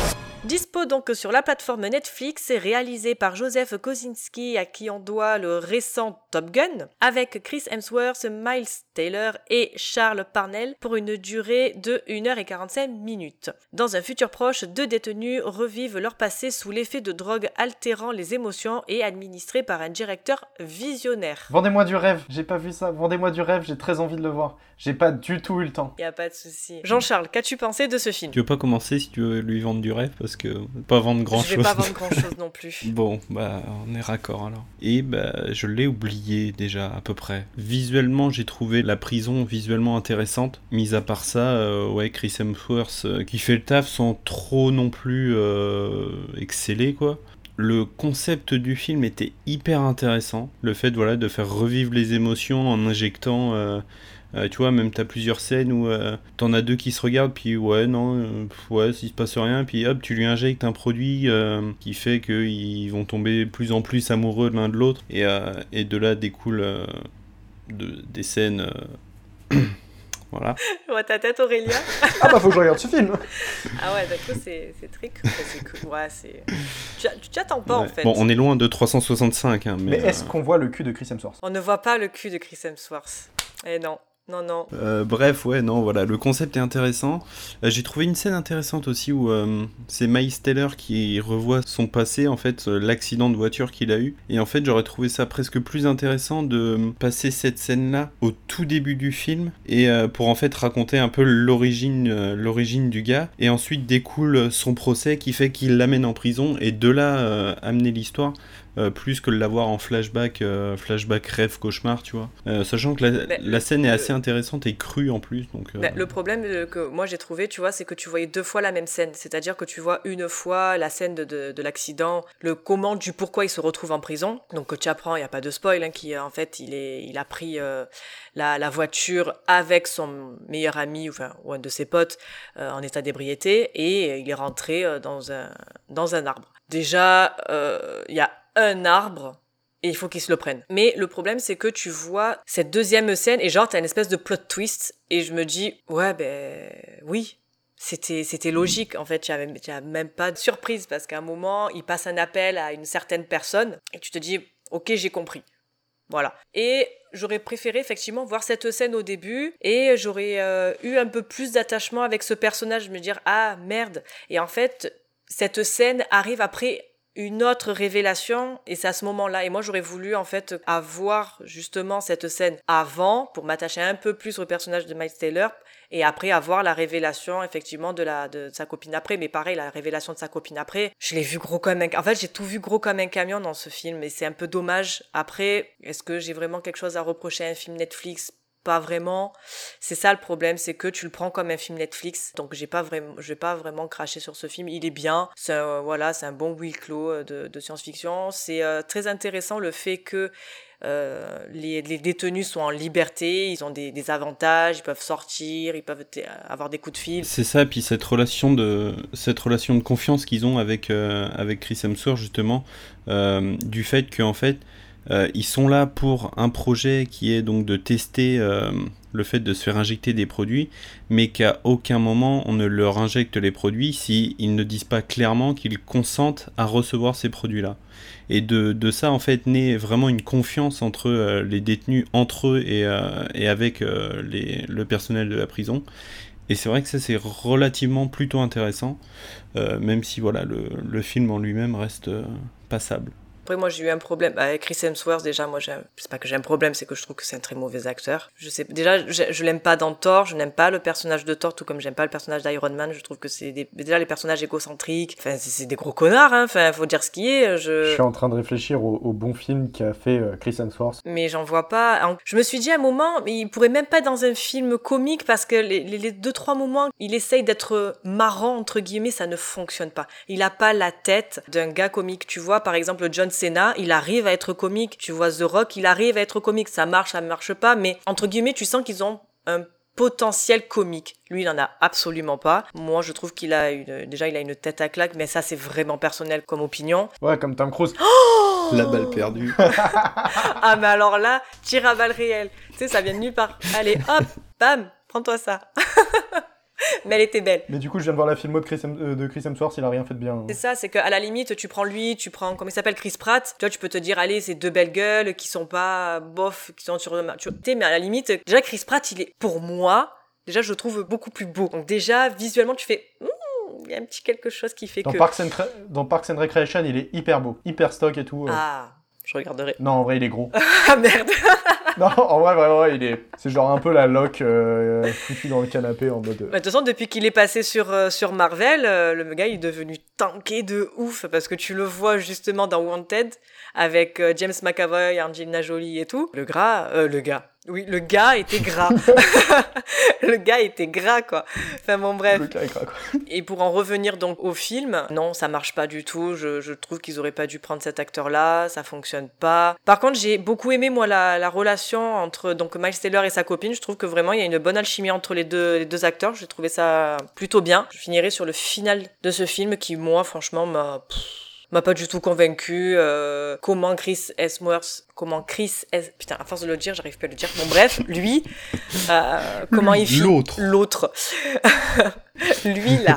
Dispo donc sur la plateforme Netflix, et réalisé par Joseph Kosinski à qui on doit le récent Top Gun, avec Chris Hemsworth, Miles Taylor et Charles Parnell pour une durée de 1h45 minutes. Dans un futur proche, deux détenus revivent leur passé sous l'effet de drogues altérant les émotions et administrés par un directeur visionnaire. Vendez-moi du rêve, j'ai pas vu ça. Vendez-moi du rêve, j'ai très envie de le voir. J'ai pas du tout eu le temps. Y a pas de souci. Jean-Charles, qu'as-tu pensé de ce film? Tu veux pas commencer si tu veux lui vendre du rêve? Parce que pas vendre grand Je vais chose. pas vendre grand chose non plus. Bon, bah on est raccord alors. Et bah je l'ai oublié déjà à peu près. Visuellement, j'ai trouvé la prison visuellement intéressante. Mis à part ça, euh, ouais, Chris Hemsworth euh, qui fait le taf sans trop non plus euh, exceller quoi. Le concept du film était hyper intéressant. Le fait voilà de faire revivre les émotions en injectant euh, tu vois, même t'as plusieurs scènes où euh, t'en as deux qui se regardent, puis ouais, non, euh, ouais, s'il se passe rien, puis hop, tu lui injectes un produit euh, qui fait qu'ils vont tomber plus en plus amoureux l'un de l'autre, et, euh, et de là découlent euh, de, des scènes. euh, voilà. Ouais, ta tête Aurélien Ah bah faut que je regarde ce film. Ah ouais, d'accord, c'est c'est. C'est cru. Ouais, c'est. Tu tu t'attends pas en fait. Bon, on est loin de 365, hein, mais. Mais est-ce euh, qu'on voit le cul de Chris Hemsworth? On ne voit pas le cul de Chris Hemsworth. Eh non, non, non. Euh, bref, ouais, non, voilà, le concept est intéressant. Euh, J'ai trouvé une scène intéressante aussi où euh, c'est Miles Taylor qui revoit son passé, en fait, l'accident de voiture qu'il a eu. Et en fait, j'aurais trouvé ça presque plus intéressant de passer cette scène-là au tout début du film et pour en fait raconter un peu l'origine, l'origine du gars. Et ensuite découle son procès qui fait qu'il l'amène en prison et de là amener l'histoire. Euh, plus que de l'avoir en flashback, euh, flashback rêve cauchemar, tu vois. Euh, sachant que la, Mais la le- scène est assez intéressante et crue en plus, donc. le problème que moi j'ai trouvé, tu vois, c'est que tu voyais deux fois la même scène. C'est-à-dire que tu vois une fois la scène de, de, de l'accident, le comment du pourquoi il se retrouve en prison. Donc tu apprends, il n'y a pas de spoil, hein, qui en fait il, est, il a pris la, la voiture avec son meilleur ami, enfin, ou un de ses potes, en état d'ébriété, et il est rentré dans, un, dans un arbre. Déjà, il y a un arbre et il faut qu'ils se le prennent. Mais le problème, c'est que tu vois cette deuxième scène et genre, t'as une espèce de plot twist et je me dis, ouais, ben oui. C'était, c'était logique, en fait, il n'y avait, même pas de surprise parce qu'à un moment, il passe un appel à une certaine personne et tu te dis, ok, j'ai compris. Voilà. Et j'aurais préféré effectivement voir cette scène au début et j'aurais euh, eu un peu plus d'attachement avec ce personnage, me dire, ah merde. Et en fait, cette scène arrive après une autre révélation et c'est à ce moment-là et moi j'aurais voulu en fait avoir justement cette scène avant pour m'attacher un peu plus au personnage de Miles Taylor et après avoir la révélation effectivement de la de sa copine après mais pareil la révélation de sa copine après je l'ai vu gros comme un en fait j'ai tout vu gros comme un camion dans ce film et c'est un peu dommage. Après est-ce que j'ai vraiment quelque chose à reprocher à un film Netflix? Pas vraiment. C'est ça le problème, c'est que tu le prends comme un film Netflix. Donc j'ai pas vraiment, je pas vraiment cracher sur ce film. Il est bien. C'est un, voilà, c'est un bon huis clos euh, de, science-fiction. C'est euh, très intéressant le fait que euh, les, détenus sont en liberté, ils ont des, avantages, ils peuvent sortir, ils peuvent avoir des coups de fil. C'est ça, puis cette relation de cette relation de confiance qu'ils ont avec euh, avec Chris Hemsworth justement, euh, du fait qu'en fait Euh, ils sont là pour un projet qui est donc de tester euh, le fait de se faire injecter des produits, mais qu'à aucun moment on ne leur injecte les produits s'ils ne disent pas clairement qu'ils consentent à recevoir ces produits-là. Et de, de ça, en fait, naît vraiment une confiance entre euh, les détenus, entre eux et, et avec les, le personnel de la prison. Et c'est vrai que ça, c'est relativement plutôt intéressant, même si voilà, le, le film en lui-même reste passable. Après, moi, j'ai eu un problème avec Chris Hemsworth. Déjà, moi, c'est pas que j'ai un problème, c'est que je trouve que c'est un très mauvais acteur. Je sais, déjà, je, je l'aime pas dans Thor. Je n'aime pas le personnage de Thor, tout comme j'aime pas le personnage d'Iron Man. Je trouve que c'est des, déjà les personnages égocentriques. Enfin, c'est des gros connards, hein. Enfin, faut dire ce qui est. Je Je, suis en train de réfléchir au, au bon film qu'a fait euh, Chris Hemsworth. mais j'en vois pas. Je me suis dit à un moment, il pourrait même pas être dans un film comique parce que les, les deux trois moments, il essaye d'être marrant entre guillemets, ça ne fonctionne pas. Il a pas la tête d'un gars comique. Tu vois, par exemple, John Il arrive à être comique. Tu vois The Rock, il arrive à être comique. Ça marche, ça marche pas, mais entre guillemets, tu sens qu'ils ont un potentiel comique. Lui, il en a absolument pas. Moi, je trouve qu'il a une, déjà, il a une tête à claque, mais ça, c'est vraiment personnel comme opinion. Ouais, comme Tom Cruise. La balle perdue. Ah, mais alors là, tir à balles réelles. Tu sais, ça vient de nulle part. Allez, hop, bam, prends-toi ça. mais elle était belle. Mais du coup, je viens de voir la filmo de Chris, euh, de Chris Hemsworth, il a rien fait de bien. C'est ça, c'est qu'à la limite, tu prends lui, tu prends, comment il s'appelle, Chris Pratt. Tu vois, tu peux te dire, allez, c'est deux belles gueules qui sont pas bof, qui sont sur le. Tu sais, mais à la limite, déjà, Chris Pratt, il est, pour moi, déjà, je le trouve beaucoup plus beau. Donc, déjà, visuellement, tu fais, Hmm, il y a un petit quelque chose qui fait Dans que. Parks, and Cre- dans Parks and Recreation, il est hyper beau, hyper stock et tout. euh. Ah, je regarderai. Non, en vrai, il est gros. Ah, merde. non, en vrai, vraiment, il est. C'est genre un peu la loque euh, foutue dans le canapé en mode. euh, Bah, De toute façon, depuis qu'il est passé sur, euh, sur Marvel, euh, le gars il est devenu tanké de ouf parce que tu le vois justement dans Wanted avec James McAvoy, Angelina Jolie et tout. Le gras, le gars. Oui, le gars était gras. le gars était gras quoi. Enfin bon bref. le carré, quoi. Et pour en revenir donc au film, non, ça marche pas du tout. Je, je trouve qu'ils auraient pas dû prendre cet acteur-là, ça fonctionne pas. Par contre, j'ai beaucoup aimé moi la, la relation entre donc Miles Taylor et sa copine. Je trouve que vraiment il y a une bonne alchimie entre les deux les deux acteurs. J'ai trouvé ça plutôt bien. Je finirai sur le final de ce film qui moi franchement m'a m'a pas du tout convaincu. Euh, comment Chris Hemsworth, comment Chris, Hem- putain, à force de le dire, j'arrive pas à le dire. Bon bref, lui, euh, comment il fit L'autre. l'autre, lui là,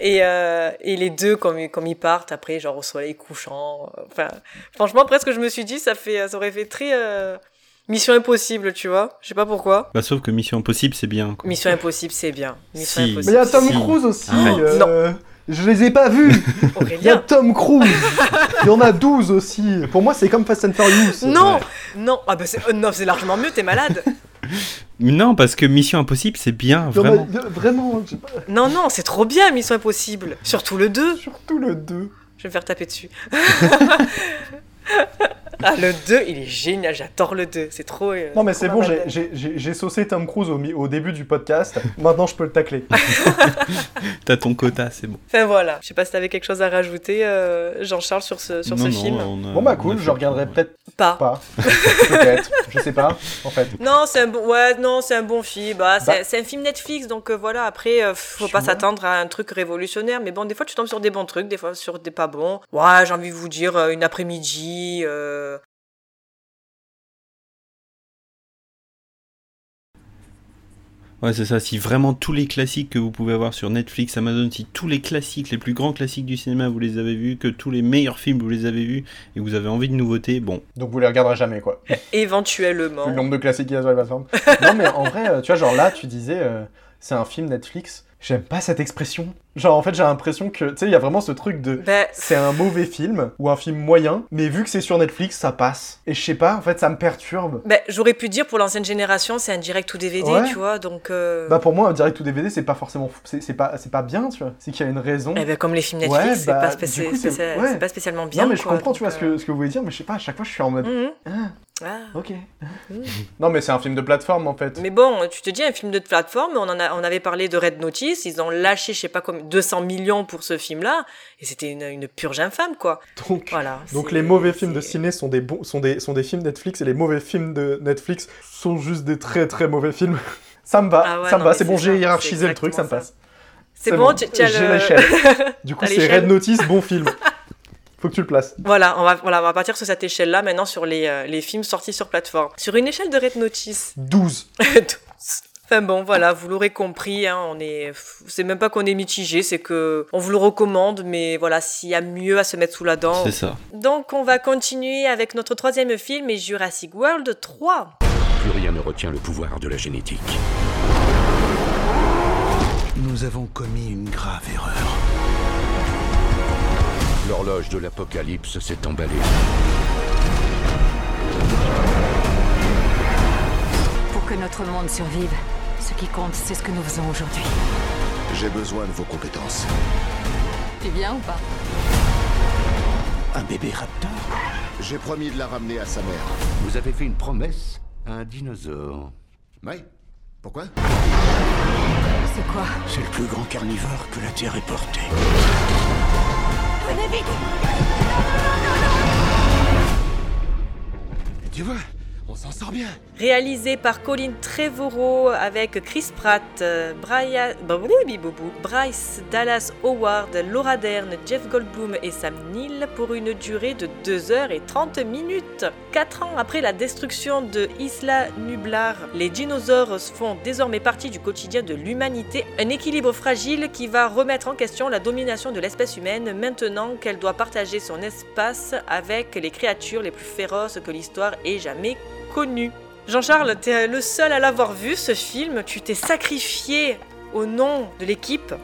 et euh, et les deux comme ils- comme ils partent après, genre au soleil couchant. Enfin, franchement, presque je me suis dit, ça fait, ça aurait fait très euh, Mission Impossible, tu vois. Je sais pas pourquoi. Bah, sauf que Mission Impossible, c'est bien. quoi. Mission Impossible, c'est bien. Mission Si. Mais il y a Tom Si. Cruise aussi. Arrête. euh, Je les ai pas vus. Il y a. Tom Cruise. Il y en a 12 aussi. Pour moi, c'est comme Fast and Furious. Non, non, ah bah c'est, euh, non, c'est largement mieux. T'es malade. Non, parce que Mission Impossible, c'est bien, vraiment. de- vraiment, pas- Non, non, c'est trop bien, Mission Impossible. Surtout le 2. surtout le 2. Je vais me faire taper dessus. ah, le 2, il est génial. J'adore le 2. C'est trop. euh, Non, mais c'est bon, j'ai- saucé Tom Cruise au, mi- au début du podcast. Maintenant, je peux le tacler. T'as ton quota, c'est bon. Enfin voilà. Je sais pas si t'avais quelque chose à rajouter, euh, Jean-Charles, sur ce, sur non, ce non, film. a- Bon, bah cool, je regarderai peut-être Pas. pas. Peut-être. Je sais pas, en fait. Non, c'est un bon, ouais, non, c'est un bon film. Bah, c'est, Bah. c'est un film Netflix, donc euh, voilà. Après, euh, faut Tu pas s'attendre à un truc révolutionnaire, mais bon, des fois tu tombes sur des bons trucs, des fois sur des pas bons. Ouais, j'ai envie de vous dire euh, une après-midi. euh, Ouais, c'est ça. Si vraiment tous les classiques que vous pouvez avoir sur Netflix, Amazon, si tous les classiques, les plus grands classiques du cinéma, vous les avez vus, que tous les meilleurs films, vous les avez vus, et que vous avez envie de nouveautés, bon. Donc, vous les regarderez jamais, quoi. éventuellement. Le nombre de classiques qu'il y a sur les plateformes. non, mais en vrai, euh, tu vois, genre là, tu disais, euh, c'est un film Netflix. J'aime pas cette expression. Genre, en fait, j'ai l'impression que, tu sais, il y a vraiment ce truc de. Ben, C'est un mauvais film ou un film moyen, mais vu que c'est sur Netflix, ça passe. Et je sais pas, en fait, ça me perturbe. ben, j'aurais pu dire pour l'ancienne génération, c'est un direct ou DVD, Ouais. tu vois, donc. euh, Bah, pour moi, un direct ou DVD, c'est pas forcément. C'est pas, pas bien, tu vois. C'est qu'il y a une raison. eh ben, comme les films Netflix, Ouais, c'est, bah, pas spécial- ouais. pas spécialement bien. non, mais je comprends, donc, tu vois, ce, euh, que, ce que vous voulez dire, mais je sais pas, à chaque fois, je suis en mode. mhm. Ah, Ah. ok. Mhm. Non, mais c'est un film de plateforme, en fait. Mais bon, tu te dis un film de plateforme, on en a, on avait parlé de Red Notice, ils ont lâché, je sais pas comme 200 millions pour ce film-là, et c'était une, une purge infâme, quoi. Donc. Voilà. Donc les mauvais films de ciné sont des, bons, sont, des, sont des films Netflix et les mauvais films de Netflix sont juste des très très mauvais films. ça me va, Ah ouais, ça me va, c'est bon, j'ai hiérarchisé le truc, ça me passe. C'est bon, as j'ai le... l'échelle. Du coup, c'est Red Notice, bon film. Faut que tu le places. Voilà, on va, voilà, on va partir sur cette échelle-là maintenant sur les, euh, les films sortis sur plateforme. Sur une échelle de Red Notice. 12. Enfin bon, voilà, vous l'aurez compris, hein, on est, c'est même pas qu'on est mitigé, c'est que on vous le recommande, mais voilà, s'il y a mieux à se mettre sous la dent. C'est ça. Donc on va continuer avec notre troisième film et Jurassic World 3. Plus rien ne retient le pouvoir de la génétique. Nous avons commis une grave erreur. L'horloge de l'apocalypse s'est emballée. Que notre monde survive, ce qui compte, c'est ce que nous faisons aujourd'hui. J'ai besoin de vos compétences. Tu viens ou pas? Un bébé raptor? J'ai promis de la ramener à sa mère. Vous avez fait une promesse à un dinosaure. Oui. Pourquoi? C'est quoi? C'est le plus grand carnivore que la Terre ait porté. Venez vite Tu vois, on s'en sort bien. Réalisé par Colin Trevorrow avec Chris Pratt, euh, Brian, bah, Bryce Dallas Howard, Laura Dern, Jeff Goldblum et Sam Neill pour une durée de 2h30 minutes. 4 ans après la destruction de Isla Nublar, les dinosaures font désormais partie du quotidien de l'humanité, un équilibre fragile qui va remettre en question la domination de l'espèce humaine maintenant qu'elle doit partager son espace avec les créatures les plus féroces que l'histoire ait jamais Jean-Charles, t'es le seul à l'avoir vu ce film, tu t'es sacrifié au nom de l'équipe.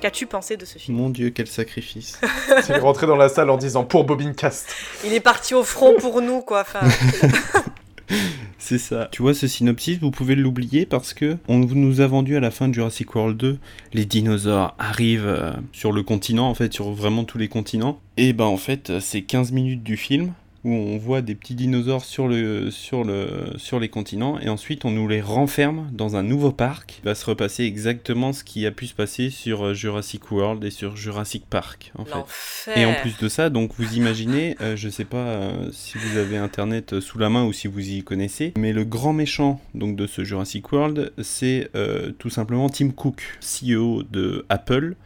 Qu'as-tu pensé de ce film? Mon dieu, quel sacrifice. Il est rentré dans la salle en disant pour Bobincast. Il est parti au front pour nous, quoi. Enfin, C'est ça. Tu vois, ce synopsis, vous pouvez l'oublier parce que on nous a vendu à la fin de Jurassic World 2, les dinosaures arrivent euh, sur le continent, en fait, sur vraiment tous les continents. Et ben, en fait, c'est 15 minutes du film où on voit des petits dinosaures sur, le, sur, le, sur les continents et ensuite on nous les renferme dans un nouveau parc. Il va se repasser exactement ce qui a pu se passer sur euh, Jurassic World et sur Jurassic Park, en fait. Et en plus de ça, donc vous imaginez, euh, je sais pas euh, si vous avez internet euh, sous la main ou si vous y connaissez, mais le grand méchant donc de ce Jurassic World, c'est euh, tout simplement Tim Cook, CEO de Apple,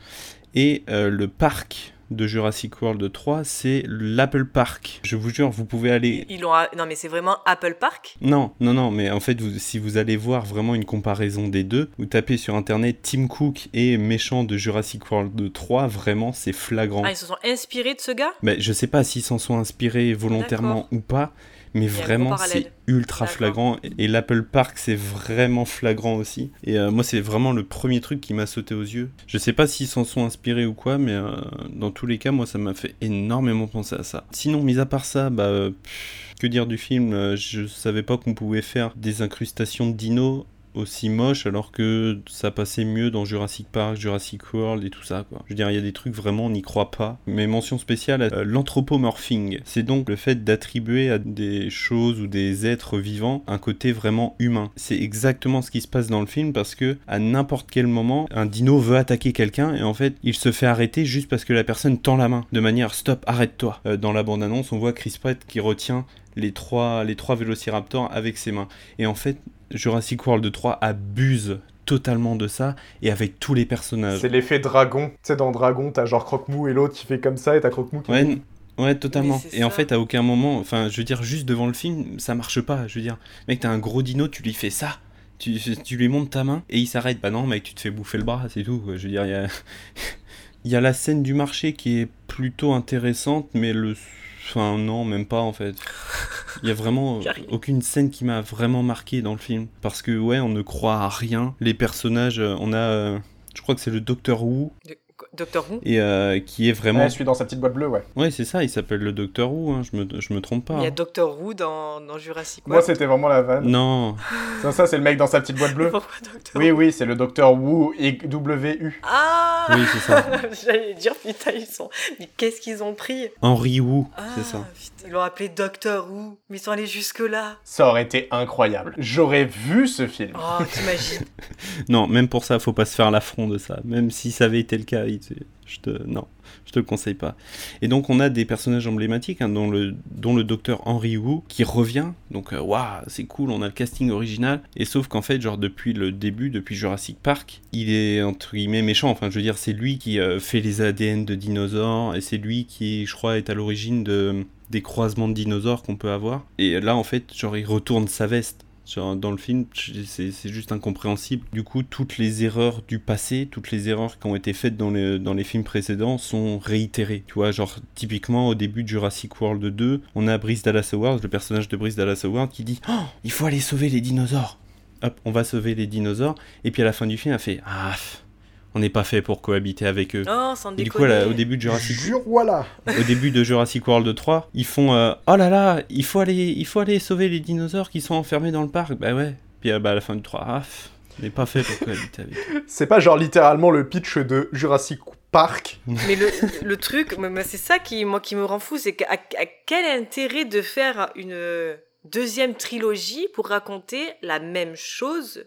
et le parc de Jurassic World 3, c'est l'Apple Park. Je vous jure, vous pouvez aller Ils l'ont. Non, mais c'est vraiment Apple Park? Non, non, non, mais en fait, vous- si vous allez voir vraiment une comparaison des deux, vous tapez sur internet Tim Cook et méchant de Jurassic World 3, vraiment, c'est flagrant. Ah, ils se sont inspirés de ce gars? Mais je sais pas s'ils s'en sont inspirés volontairement ou pas, mais vraiment c'est ultra flagrant. Et- Et l'Apple Park c'est vraiment flagrant aussi. Et euh, moi c'est vraiment le premier truc qui m'a sauté aux yeux. Je sais pas s'ils s'en sont inspirés ou quoi, mais euh, dans tous les cas, moi ça m'a fait énormément penser à ça. Sinon, mis à part ça, bah. euh, pff, que dire du film? Je savais pas qu'on pouvait faire des incrustations de dinos aussi moches alors que ça passait mieux dans Jurassic Park, Jurassic World et tout ça quoi. Je veux dire, il y a des trucs vraiment on n'y croit pas. Mais mention spéciale, euh, l'anthropomorphing. C'est donc le fait d'attribuer à des choses ou des êtres vivants un côté vraiment humain. C'est exactement ce qui se passe dans le film parce que à n'importe quel moment, un dino veut attaquer quelqu'un et en fait, il se fait arrêter juste parce que la personne tend la main de manière stop, arrête-toi. Euh, dans la bande-annonce, on voit Chris Pratt qui retient les trois, les trois vélociraptors avec ses mains. Et en fait, Jurassic World 3 abuse totalement de ça et avec tous les personnages. C'est l'effet dragon. Tu sais, dans Dragon, t'as genre Croque-Mou et l'autre qui fait comme ça et t'as Croque-Mou qui Ouais, ouais, totalement. Et en fait, à aucun moment, enfin, je veux dire, juste devant le film, ça marche pas. Je veux dire, mec, t'as un gros dino, tu lui fais ça. Tu, tu lui montes ta main et il s'arrête. Bah non, mec, tu te fais bouffer le bras, c'est tout. quoi. Je veux dire, il y a... il y a la scène du marché qui est plutôt intéressante, mais le. Enfin, non, même pas en fait. Il y a vraiment aucune scène qui m'a vraiment marqué dans le film. Parce que, ouais, on ne croit à rien. Les personnages, euh, on a. euh, je crois que c'est le Docteur De- Doctor Who et euh, qui est vraiment. Ouais, celui dans sa petite boîte bleue, ouais. Ouais, c'est ça, il s'appelle le Docteur Who, hein, je, me, je me trompe pas. Il y a hein. Doctor Who dans, dans Jurassic Moi, World. c'était vraiment la vanne. Non, Ça, ça, c'est le mec dans sa petite boîte bleue. Pourquoi Doctor Oui, Who oui, c'est le docteur Wu et W-U. Ah oui, c'est ça. J'allais dire, putain, ils sont. Mais qu'est-ce qu'ils ont pris? Henry Wu, Ah, c'est ça. putain, ils l'ont appelé Doctor Who. Mais ils sont allés jusque-là. Ça aurait été incroyable. J'aurais vu ce film. Oh, t'imagines Non, même pour ça, faut pas se faire l'affront de ça. Même si ça avait été le cas, il- je te... non. Je te le conseille pas. Et donc on a des personnages emblématiques, hein, dont, le, dont le docteur Henry Wu, qui revient. Donc euh, waouh, c'est cool, on a le casting original. Et sauf qu'en fait, genre depuis le début, depuis Jurassic Park, il est entre guillemets méchant. Enfin, je veux dire, c'est lui qui euh, fait les ADN de dinosaures, et c'est lui qui, je crois, est à l'origine de des croisements de dinosaures qu'on peut avoir. Et là, en fait, genre, il retourne sa veste. Genre, dans le film, c'est juste incompréhensible. Du coup, toutes les erreurs du passé, toutes les erreurs qui ont été faites dans les, dans les films précédents sont réitérées. Tu vois, genre, typiquement, au début de Jurassic World 2, on a Brice Dallas Howard, le personnage de Brice Dallas Howard, qui dit Oh, il faut aller sauver les dinosaures. Hop, on va sauver les dinosaures. Et puis à la fin du film, elle fait Ah, on n'est pas fait pour cohabiter avec eux. Oh, sans Et du coup, là, au début de Jurassic Jure, voilà. au début de Jurassic World 3, ils font euh, oh là là, il faut aller il faut aller sauver les dinosaures qui sont enfermés dans le parc. Bah ouais. Puis euh, bah, à la fin du 3, ah, on n'est pas fait pour cohabiter avec eux. C'est pas genre littéralement le pitch de Jurassic Park. Mais le, le truc, c'est ça qui, moi, qui me rend fou, c'est qu'à à quel intérêt de faire une deuxième trilogie pour raconter la même chose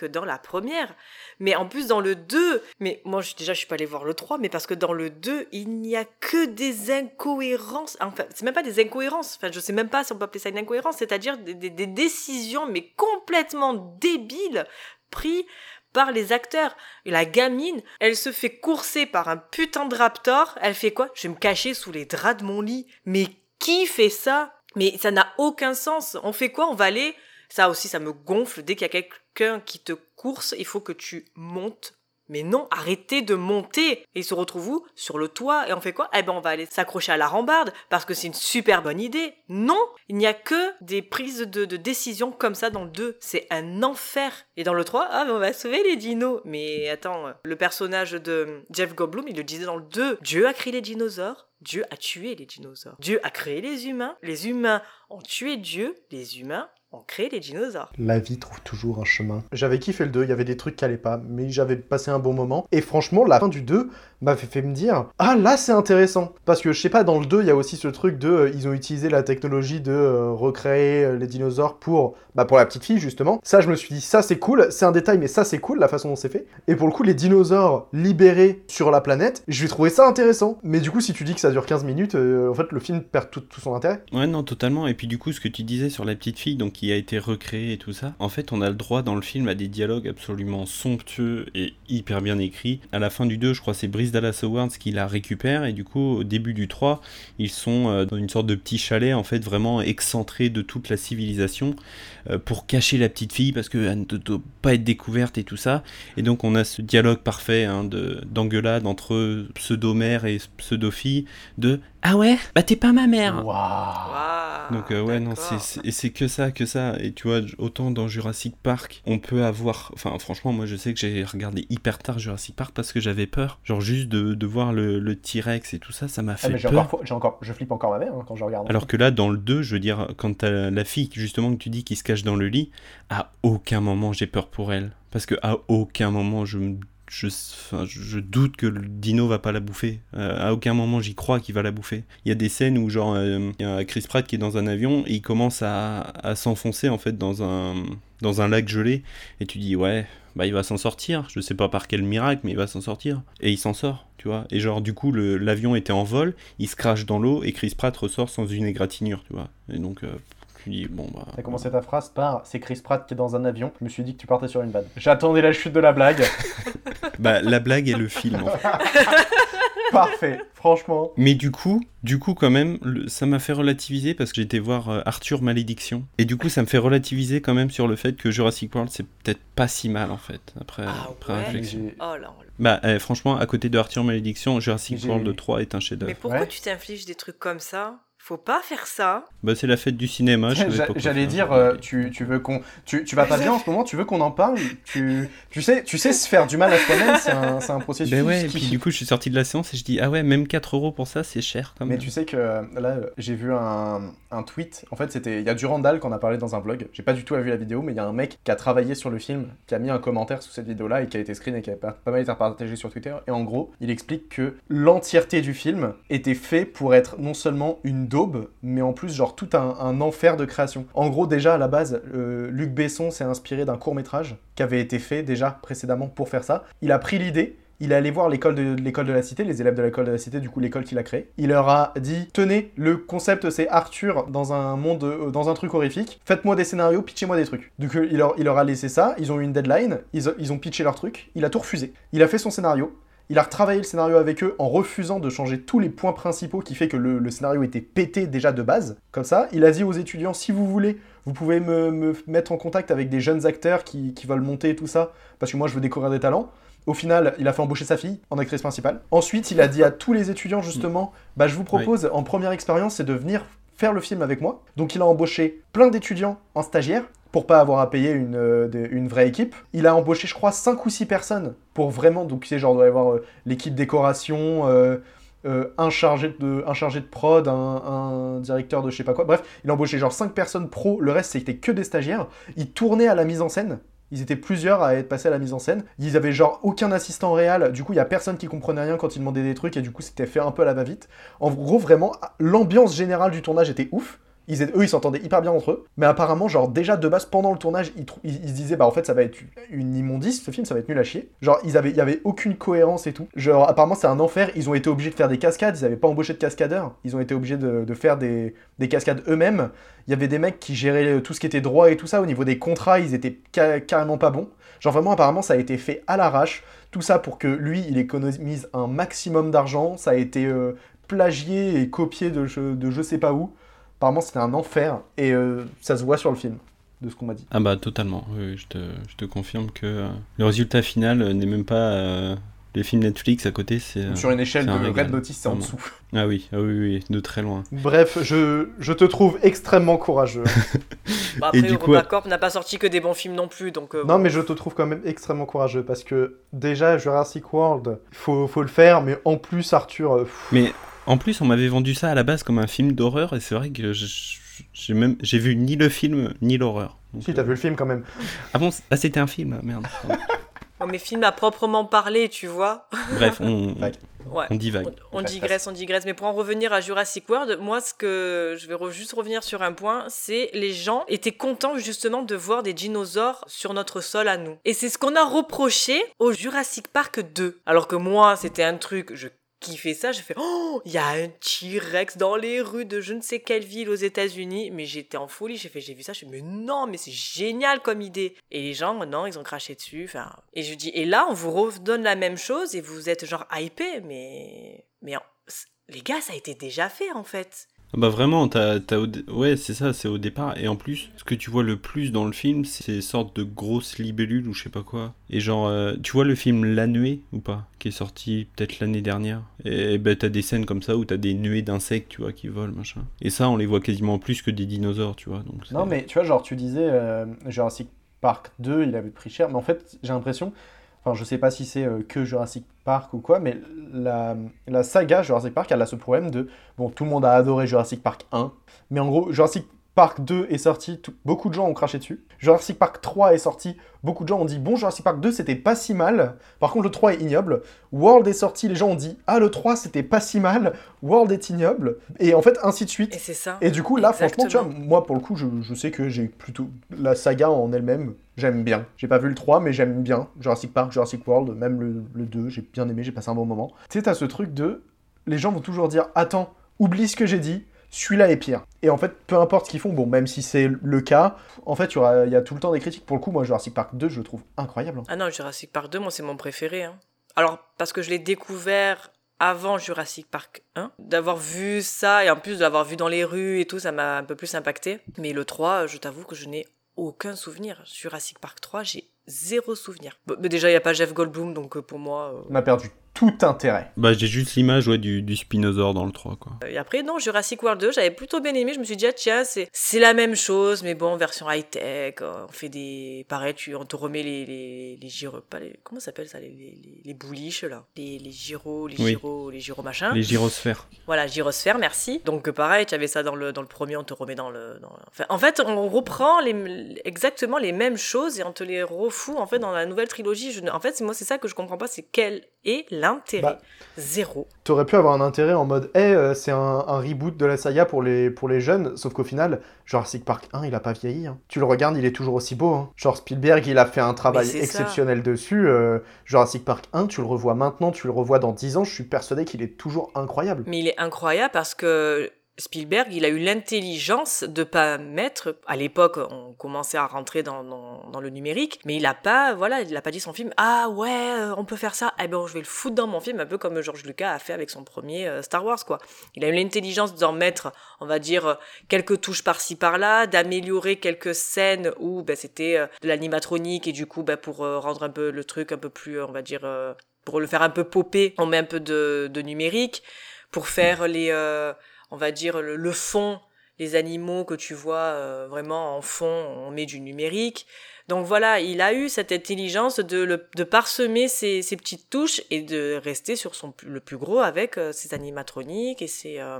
que dans la première Mais en plus, dans le 2, mais moi, je, déjà, je suis pas allée voir le 3, mais parce que dans le 2, il n'y a que des incohérences. Enfin, c'est même pas des incohérences. Enfin, je sais même pas si on peut appeler ça une incohérence, c'est-à-dire des, décisions, mais complètement débiles, prises par les acteurs. Et la gamine, elle se fait courser par un putain de raptor. Elle fait quoi? Je vais me cacher sous les draps de mon lit. Mais qui fait ça? Mais ça n'a aucun sens. On fait quoi? On va aller. Ça aussi, ça me gonfle. Dès qu'il y a quelqu'un qui te course, il faut que tu montes. Mais non, arrêtez de monter. Et il se retrouve où? Sur le toit. Et on fait quoi? Eh ben, on va aller s'accrocher à la rambarde parce que c'est une super bonne idée. Non, il n'y a que des prises de, de décision comme ça dans le 2. C'est un enfer. Et dans le 3, ah, mais on va sauver les dinos. Mais attends, le personnage de Jeff Goldblum, il le disait dans le 2. Dieu a créé les dinosaures. Dieu a tué les dinosaures. Dieu a créé les humains. Les humains ont tué Dieu. Les humains ont créé les dinosaures. La vie trouve toujours un chemin. J'avais kiffé le 2, il y avait des trucs qui allaient pas, mais j'avais passé un bon moment. Et franchement, la fin du 2 m'avait fait me dire Ah là, c'est intéressant. Parce que je sais pas, dans le 2, il y a aussi ce truc de. euh, ils ont utilisé la technologie de euh, recréer euh, les dinosaures pour, bah, pour la petite fille, justement. Ça, je me suis dit Ça, c'est cool. C'est un détail, mais ça, c'est cool, la façon dont c'est fait. Et pour le coup, les dinosaures libérés sur la planète, je vais trouver ça intéressant. Mais du coup, si tu dis que ça dure 15 minutes, euh, en fait, le film perd tout, tout son intérêt. Ouais, non, totalement. Et puis du coup, ce que tu disais sur la petite fille, donc qui a été recréée et tout ça, en fait, on a le droit dans le film à des dialogues absolument somptueux et hyper bien écrits. À la fin du 2, je crois, c'est Brice Dallas Howard qui la récupère, et du coup, au début du 3, ils sont euh, dans une sorte de petit chalet, en fait, vraiment excentré de toute la civilisation, pour cacher la petite fille, parce qu'elle ne doit pas être découverte et tout ça. Et donc, on a ce dialogue parfait hein, de- d'engueulade entre pseudo-mère et pseudo-fille, de Ah ouais? Bah t'es pas ma mère! Waouh. donc euh, ouais non c'est que ça que ça. Et tu vois autant dans Jurassic Park on peut avoir enfin franchement moi je sais que j'ai regardé hyper tard Jurassic Park parce que j'avais peur. Genre juste de, de voir le, le T-Rex et tout ça ça m'a Ah, fait mais j'ai peur. encore, j'ai encore, je flippe encore ma mère hein, quand je regarde. alors que là dans le 2 je veux dire quand t'as la fille justement que tu dis qui se cache dans le lit à aucun moment j'ai peur pour elle parce que à aucun moment je je, je- doute que le dino va pas la bouffer. Euh, à aucun moment j'y crois qu'il va la bouffer. Il y a des scènes où genre euh, y a Chris Pratt qui est dans un avion et il commence à, à s'enfoncer en fait dans un dans un lac gelé et tu dis ouais bah il va s'en sortir. Je sais pas par quel miracle mais il va s'en sortir et il s'en sort. Tu vois et genre du coup l'avion était en vol, il se crache dans l'eau et Chris Pratt ressort sans une égratignure. Tu vois et donc euh, tu dis bon bah T'as commencé ta phrase par c'est Chris Pratt qui est dans un avion. Je me suis dit que tu partais sur une vanne. J'attendais la chute de la blague. bah la blague est le film. en fait. Parfait, franchement. Mais du coup, du coup quand même, le- ça m'a fait relativiser parce que j'étais voir euh, Arthur Malédiction. Et du coup, ça me fait relativiser quand même sur le fait que Jurassic World, c'est peut-être pas si mal en fait, après, après Ah ouais réflexion. Oh là. Bah euh, franchement, à côté de Arthur Malédiction, Jurassic World 3 est un Mais chef-d'œuvre. pourquoi Ouais. tu t'infliges des trucs comme ça? Faut pas faire ça. Bah c'est la fête du cinéma, J'allais dire, euh, tu, tu veux qu'on. Tu, tu vas pas bien en ce moment, tu veux qu'on en parle tu, tu, sais, tu sais se faire du mal à soi-même, c'est un, c'est un processus. Ben ouais, et puis du coup, je suis sorti de la séance et je dis ah ouais, même 4 euros pour ça, c'est cher quand Mais tu sais que euh, là, j'ai vu un, un tweet. En fait, c'était. Il y a Durandal qu'on a parlé dans un vlog. J'ai pas du tout vu la vidéo, mais il y a un mec qui a travaillé sur le film, qui a mis un commentaire sous cette vidéo-là et qui a été screen et qui a pas, pas mal été partagé sur Twitter. Et en gros, il explique que l'entièreté du film était fait pour être non seulement une daube, mais en plus, genre, tout un, enfer de création. En gros, déjà, à la base, euh, Luc Besson s'est inspiré d'un court-métrage qui avait été fait déjà précédemment pour faire ça. Il a pris l'idée. il est allé voir l'école de, l'école de la cité, les élèves de l'école de la cité, du coup l'école qu'il a créée. Il leur a dit tenez, le concept c'est Arthur dans un monde, euh, dans un truc horrifique. Faites-moi des scénarios, pitchez-moi des trucs. Donc euh, il leur, il leur a laissé ça. Ils ont eu une deadline. Ils ont pitché leur truc. Il a tout refusé. Il a fait son scénario. Il a retravaillé le scénario avec eux en refusant de changer tous les points principaux qui fait que le, le scénario était pété déjà de base. Comme ça, il a dit aux étudiants si vous voulez, vous pouvez me, me mettre en contact avec des jeunes acteurs qui, qui veulent monter et tout ça, parce que moi je veux découvrir des talents. Au final, il a fait embaucher sa fille en actrice principale. Ensuite, il a dit à tous les étudiants justement, bah je vous propose en première expérience, c'est de venir faire le film avec moi. Donc il a embauché plein d'étudiants en stagiaire pour pas avoir à payer une, euh, une vraie équipe. Il a embauché, je crois, 5 ou 6 personnes pour vraiment, donc tu sais, genre, doit y avoir euh, l'équipe décoration, euh, un, chargé de, un chargé de prod, un, un directeur de je sais pas quoi. Bref, il a embauché genre 5 personnes pro, le reste c'était que des stagiaires. Il tournait à la mise en scène. Ils étaient plusieurs à être passés à la mise en scène. Ils avaient genre aucun assistant réel. Du coup, il y a personne qui comprenait rien quand ils demandaient des trucs et du coup, c'était fait un peu à la va-vite. En gros, vraiment, l'ambiance générale du tournage était ouf. Ils eux, ils s'entendaient hyper bien entre eux. Mais apparemment, genre, déjà de base, pendant le tournage, ils, ils- se disaient, bah en fait, ça va être une immondice, ce film, ça va être nul à chier. Genre, il y avait aucune cohérence et tout. Genre, apparemment, c'est un enfer. Ils ont été obligés de faire des cascades. Ils avaient pas embauché de cascadeurs. Ils ont été obligés de, de faire des, des cascades eux-mêmes. Il y avait des mecs qui géraient tout ce qui était droit et tout ça. Au niveau des contrats, ils étaient ca- carrément pas bons. Genre, vraiment, apparemment, ça a été fait à l'arrache. Tout ça pour que lui, il économise un maximum d'argent. Ça a été euh, plagié et copié de je, de je sais pas où. Apparemment, c'était un enfer et euh, ça se voit sur le film, de ce qu'on m'a dit. Ah bah totalement, oui, je, te, je te confirme que euh, le résultat final euh, n'est même pas euh, les films Netflix à côté, c'est... euh, Sur une échelle de un régal, Red Notice, c'est en dessous. Ah oui, ah oui, oui, de très loin. Bref, je, je te trouve extrêmement courageux. Bon, après, Et du coup, EuropaCorp n'a pas sorti que des bons films non plus, donc. euh, non, mais je te trouve quand même extrêmement courageux parce que déjà, Jurassic World, faut, faut le faire, mais en plus, Arthur. pff, Mais en plus, on m'avait vendu ça à la base comme un film d'horreur, et c'est vrai que j'ai même j'ai vu ni le film ni l'horreur. Si, t'as euh, vu le film quand même. Ah bon, ah, c'était un film, merde. oh, mais film à proprement parler, tu vois. Bref, on, Ouais. Ouais. on divague. On, digresse, on digresse. Mais pour en revenir à Jurassic World, moi, ce que je vais re- juste revenir sur un point, c'est les gens étaient contents justement de voir des dinosaures sur notre sol à nous. Et c'est ce qu'on a reproché au Jurassic Park 2. Alors que moi, c'était un truc, je kiffais ça, j'ai fait oh, il y a un T-Rex dans les rues de je ne sais quelle ville aux États-Unis, mais j'étais en folie, j'ai fait j'ai vu ça, je me mais non, mais c'est génial comme idée. Et les gens non, ils ont craché dessus, enfin et je dis et là on vous redonne la même chose et vous êtes genre hypé mais mais les gars, ça a été déjà fait en fait. Ah Bah vraiment, t'as, t'as ouais, c'est ça, c'est au départ. Et en plus, ce que tu vois le plus dans le film, c'est ces sortes de grosses libellules ou je sais pas quoi. Et genre, euh, tu vois le film La Nuée ou pas Qui est sorti peut-être l'année dernière. Et ben t'as des scènes comme ça où t'as des nuées d'insectes, tu vois, qui volent, machin. Et ça, on les voit quasiment plus que des dinosaures, tu vois. Donc Non, mais tu vois, genre, tu disais euh, Jurassic Park 2, il avait pris cher, mais en fait, j'ai l'impression. Enfin, je sais pas si c'est euh, que Jurassic Park ou quoi, mais la, saga Jurassic Park, elle a ce problème de. Bon, tout le monde a adoré Jurassic Park 1, mais en gros, Jurassic Park 2 est sorti, tout- beaucoup de gens ont craché dessus. Jurassic Park 3 est sorti, beaucoup de gens ont dit bon, Jurassic Park 2 c'était pas si mal, par contre le 3 est ignoble. World est sorti, les gens ont dit ah, le 3 c'était pas si mal, World est ignoble, et en fait, ainsi de suite. Et c'est ça. Et du coup, là, franchement, tu vois, moi, pour le coup, je, je sais que j'ai plutôt la saga en elle-même, j'aime bien. J'ai pas vu le 3, mais j'aime bien. Jurassic Park, Jurassic World, même le, le 2, j'ai bien aimé, j'ai passé un bon moment. Tu sais, t'as ce truc de. Les gens vont toujours dire Attends, oublie ce que j'ai dit, celui-là est pire. Et en fait, peu importe ce qu'ils font, bon, même si c'est le cas, en fait, il y, a tout le temps des critiques. Pour le coup, moi, Jurassic Park 2, je le trouve incroyable. hein. Ah non, Jurassic Park 2, moi c'est mon préféré. hein. Alors parce que je l'ai découvert avant Jurassic Park 1, d'avoir vu ça et en plus de l'avoir vu dans les rues et tout, ça m'a un peu plus impacté. Mais le 3, je t'avoue que je n'ai aucun souvenir. Jurassic Park 3, j'ai zéro souvenir. Bon, mais déjà, il n'y a pas Jeff Goldblum, donc euh, pour moi... euh, On a perdu tout intérêt. Bah, j'ai juste l'image ouais, du, du spinosaure dans le 3, quoi. Et après, non, Jurassic World 2, j'avais plutôt bien aimé. Je me suis dit, ah, tiens, c'est, c'est la même chose, mais bon, version high-tech. euh, On fait des. Pareil, tu, on te remet les, les, les gyros. Pas les, comment ça s'appelle ça Les, les, les, les bouliches, là? Les, les gyros, les Oui. gyros, les gyros machin. Les gyrosphères. Voilà, gyrosphère, merci. Donc euh, pareil, tu avais ça dans le, dans le premier, on te remet dans le... dans- Enfin, en fait, on reprend les, exactement les mêmes choses et on te les refout en fait dans la nouvelle trilogie. Je ne- En fait, c'est- moi, c'est ça que je comprends pas, c'est quel et l'intérêt Bah. Zéro. T'aurais pu avoir un intérêt en mode, eh, euh, c'est un, un reboot de la saga pour les, pour les jeunes, sauf qu'au final, Jurassic Park 1, il a pas vieilli. hein. Tu le regardes, il est toujours aussi beau. hein. Genre Spielberg, il a fait un travail ça. exceptionnel dessus. euh, Jurassic Park 1, tu le revois maintenant, tu le revois dans 10 ans, je suis persuadé qu'il est toujours incroyable. Mais il est incroyable parce que Spielberg, il a eu l'intelligence de pas mettre. À l'époque, on commençait à rentrer dans, le numérique, mais il a pas, voilà, il a pas dit son film. Ah ouais, euh, on peut faire ça. Eh ben, je vais le foutre dans mon film, un peu comme George Lucas a fait avec son premier euh, Star Wars, quoi. Il a eu l'intelligence d'en mettre, on va dire, quelques touches par-ci par-là, d'améliorer quelques scènes où ben, c'était euh, de l'animatronique et du coup, ben, pour rendre un peu le truc un peu plus, on va dire, pour le faire un peu popper, on met un peu de, numérique pour faire les, on va dire le, le fond, les animaux que tu vois euh, vraiment en fond, on met du numérique. Donc voilà, il a eu cette intelligence de, le- de parsemer ces, ces petites touches et de rester sur son le plus gros avec euh, ses animatroniques et ses euh,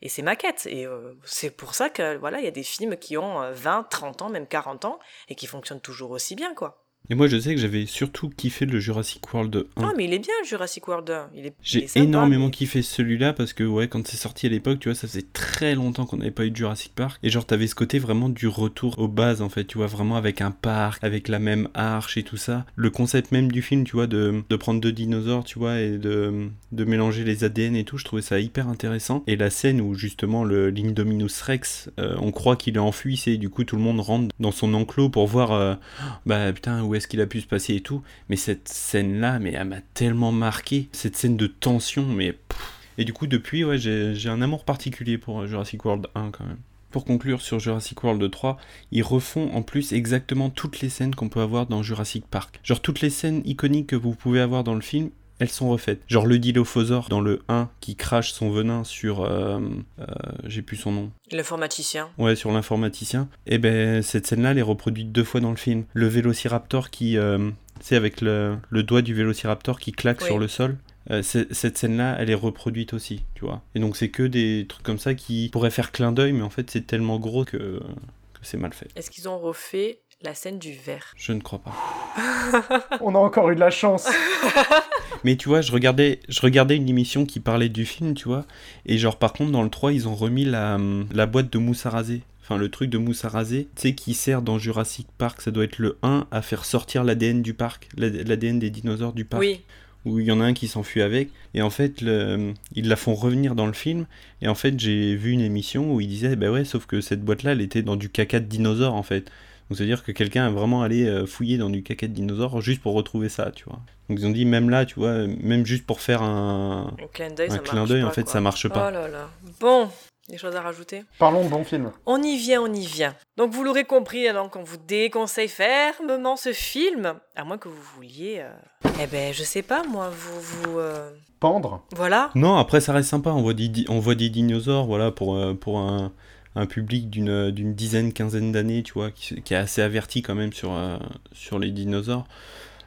et ses maquettes. Et euh, c'est pour ça que voilà, il y a des films qui ont euh, 20, 30 ans, même 40 ans et qui fonctionnent toujours aussi bien quoi. Et moi, je sais que j'avais surtout kiffé le Jurassic World 1. Non, mais il est bien Jurassic World 1. Il est, il J'ai est sympa, énormément mais- kiffé celui-là parce que ouais quand c'est sorti à l'époque tu vois ça faisait très longtemps qu'on n'avait pas eu de Jurassic Park et genre t'avais ce côté vraiment du retour aux bases en fait tu vois vraiment avec un parc avec la même arche et tout ça le concept même du film tu vois de, de prendre deux dinosaures tu vois et de, de mélanger les ADN et tout je trouvais ça hyper intéressant et la scène où justement le l'Indominus Rex euh, on croit qu'il est enfui c'est du coup tout le monde rentre dans son enclos pour voir euh, bah putain où est-ce qu'il a pu se passer et tout. Mais cette scène là mais elle m'a tellement marqué. Cette scène de tension mais et du coup depuis ouais j'ai j'ai un amour particulier pour euh, Jurassic World 1 quand même. Pour conclure sur Jurassic World 3, ils refont en plus exactement toutes les scènes qu'on peut avoir dans Jurassic Park. Genre toutes les scènes iconiques que vous pouvez avoir dans le film, elles sont refaites. Genre le dilophosaure dans le 1 qui crache son venin sur... euh, euh, J'ai plus son nom. L'informaticien. Ouais, sur l'informaticien. Et ben cette scène-là, elle est reproduite deux fois dans le film. Le vélociraptor qui, euh, c'est avec le, le doigt du vélociraptor qui claque Oui. sur le sol. Euh, cette scène-là, elle est reproduite aussi, tu vois. Et donc c'est que des trucs comme ça qui pourraient faire clin d'œil, mais en fait c'est tellement gros que, que c'est mal fait. Est-ce qu'ils ont refait la scène du verre Je ne crois pas. On a encore eu de la chance. Mais tu vois, je regardais, je regardais une émission qui parlait du film, tu vois. Et genre, par contre, dans le 3, ils ont remis la, la boîte de mousse à raser. Enfin, le truc de mousse à raser, tu sais, qui sert dans Jurassic Park, ça doit être le 1 à faire sortir l'ADN du parc, l'ADN des dinosaures du parc. Oui. Où il y en a un qui s'enfuit avec. Et en fait, le- ils la font revenir dans le film. Et en fait, j'ai vu une émission où ils disaient, bah ouais, sauf que cette boîte-là, elle était dans du caca de dinosaure, en fait. Donc, c'est-à-dire que quelqu'un a vraiment allé euh, fouiller dans du caca de dinosaure juste pour retrouver ça, tu vois. Donc, ils ont dit, même là, tu vois, même juste pour faire un, Un clin d'œil, un ça clin marche d'œil, pas, en fait, quoi. ça marche pas. Oh là là. Bon, des choses à rajouter? Parlons de bons films. On y vient, on y vient. Donc vous l'aurez compris, alors qu'on vous déconseille fermement ce film, à moins que vous vouliez, euh, eh ben je sais pas moi, vous vous, euh, Pendre. voilà. Non, après, ça reste sympa. On voit des, on voit des dinosaures, voilà, pour, euh, pour un, un public d'une d'une dizaine, quinzaine d'années, tu vois, qui, qui est assez averti quand même sur, euh, sur les dinosaures.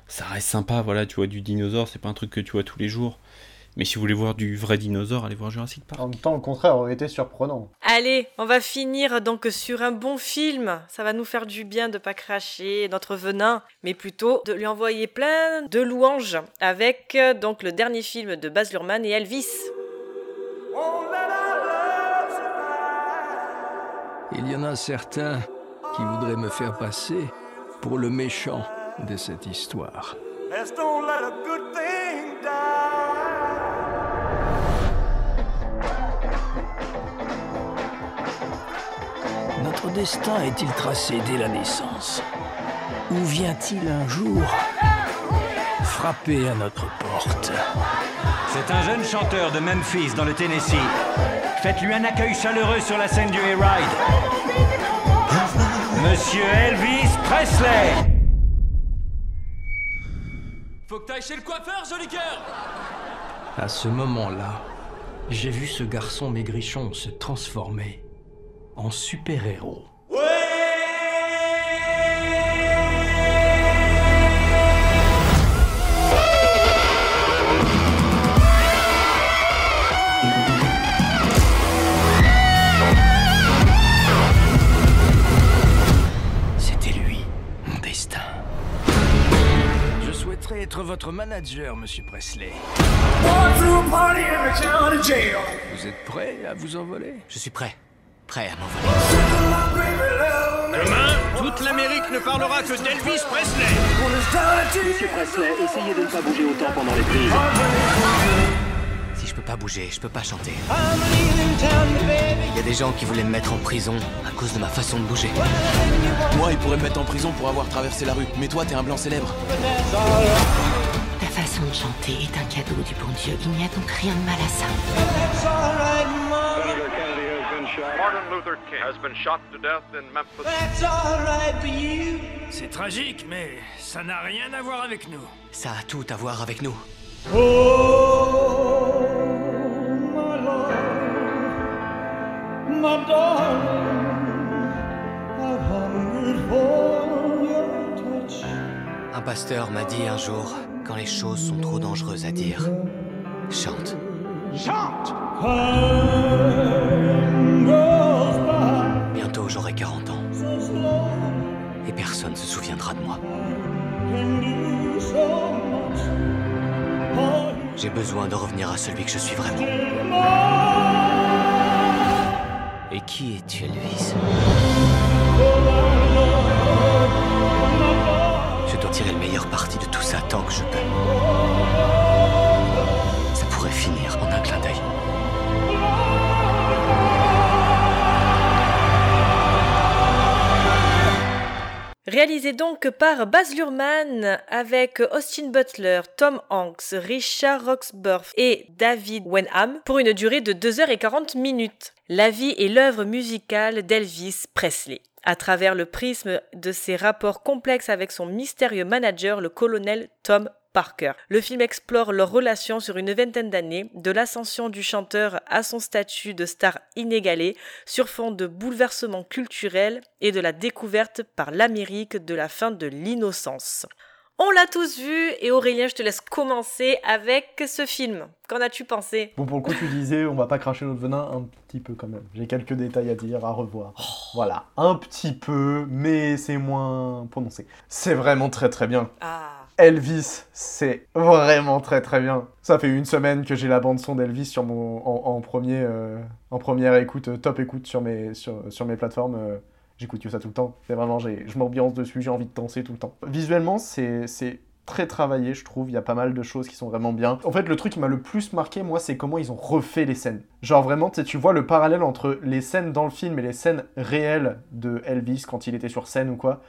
Ça reste sympa, voilà, tu vois, du dinosaure, c'est pas un truc que tu vois tous les jours. Mais si vous voulez voir du vrai dinosaure, allez voir Jurassic Park. En même temps, au contraire, aurait été surprenant. Allez, on va finir donc sur un bon film. Ça va nous faire du bien de pas cracher notre venin, mais plutôt de lui envoyer plein de louanges avec euh, donc le dernier film de Baz Luhrmann et Elvis. Il y en a certains qui voudraient me faire passer pour le méchant de cette histoire. Notre destin est-il tracé dès la naissance? Ou vient-il un jour frapper à notre porte C'est un jeune chanteur de Memphis, dans le Tennessee. Faites-lui un accueil chaleureux sur la scène du Hayride. Monsieur Elvis Presley Faut que t'ailles chez le coiffeur, joli cœur À ce moment-là, j'ai vu ce garçon maigrichon se transformer en super-héros. Être votre votre manager, monsieur Presley. Vous êtes prêt à vous envoler? Je suis prêt. Prêt à m'envoler. Demain, toute l'Amérique ne parlera que d'Elvis Presley. Monsieur Presley, essayez de ne pas bouger autant pendant les prises. Je peux pas bouger, je peux pas chanter. Il y a des gens qui voulaient me mettre en prison à cause de ma façon de bouger. Moi, ils pourraient me mettre en prison pour avoir traversé la rue. Mais toi, t'es un blanc célèbre. Ta façon de chanter est un cadeau du bon Dieu. Il n'y a donc rien de mal à ça. Martin Luther King has been shot to death in Memphis. C'est tragique, mais ça n'a rien à voir avec nous. Ça a tout à voir avec nous. Un pasteur m'a dit un jour, quand les choses sont trop dangereuses à dire, chante. Chante Bientôt j'aurai 40 ans. Et personne se souviendra de moi. J'ai besoin de revenir à celui que je suis vraiment. Et qui es-tu, Elvis dois tirer le meilleur parti de tout ça tant que je peux. Ça pourrait finir en un clin d'œil. Réalisé donc par Baz Luhrmann avec Austin Butler, Tom Hanks, Richard Roxburgh et David Wenham pour une durée de 2h40 minutes. La vie et l'œuvre musicale d'Elvis Presley à travers le prisme de ses rapports complexes avec son mystérieux manager, le colonel Tom Parker. Le film explore leur relation sur une vingtaine d'années, de l'ascension du chanteur à son statut de star inégalé, sur fond de bouleversements culturels et de la découverte par l'Amérique de la fin de l'innocence. On l'a tous vu et Aurélien, je te laisse commencer avec ce film. Qu'en as-tu pensé? Bon, pour le coup, tu disais, on va pas cracher notre venin un petit peu quand même. J'ai quelques détails à dire, à revoir. Voilà, un petit peu, mais c'est moins prononcé. C'est vraiment très très bien. Elvis, c'est vraiment très très bien. Ça fait une semaine que j'ai la bande son d'Elvis sur mon en, en premier euh, en première écoute, euh, top écoute sur mes sur, sur mes plateformes. euh, J'écoute ça tout le temps. C'est vraiment, je m'ambiance dessus, j'ai envie de danser tout le temps. Visuellement, c'est très travaillé, je trouve. Il y a pas mal de choses qui sont vraiment bien. En fait, le truc qui m'a le plus marqué, moi, c'est comment ils ont refait les scènes. Genre vraiment, tu vois le parallèle entre les scènes dans le film et les scènes réelles de Elvis quand il était sur scène ou quoi.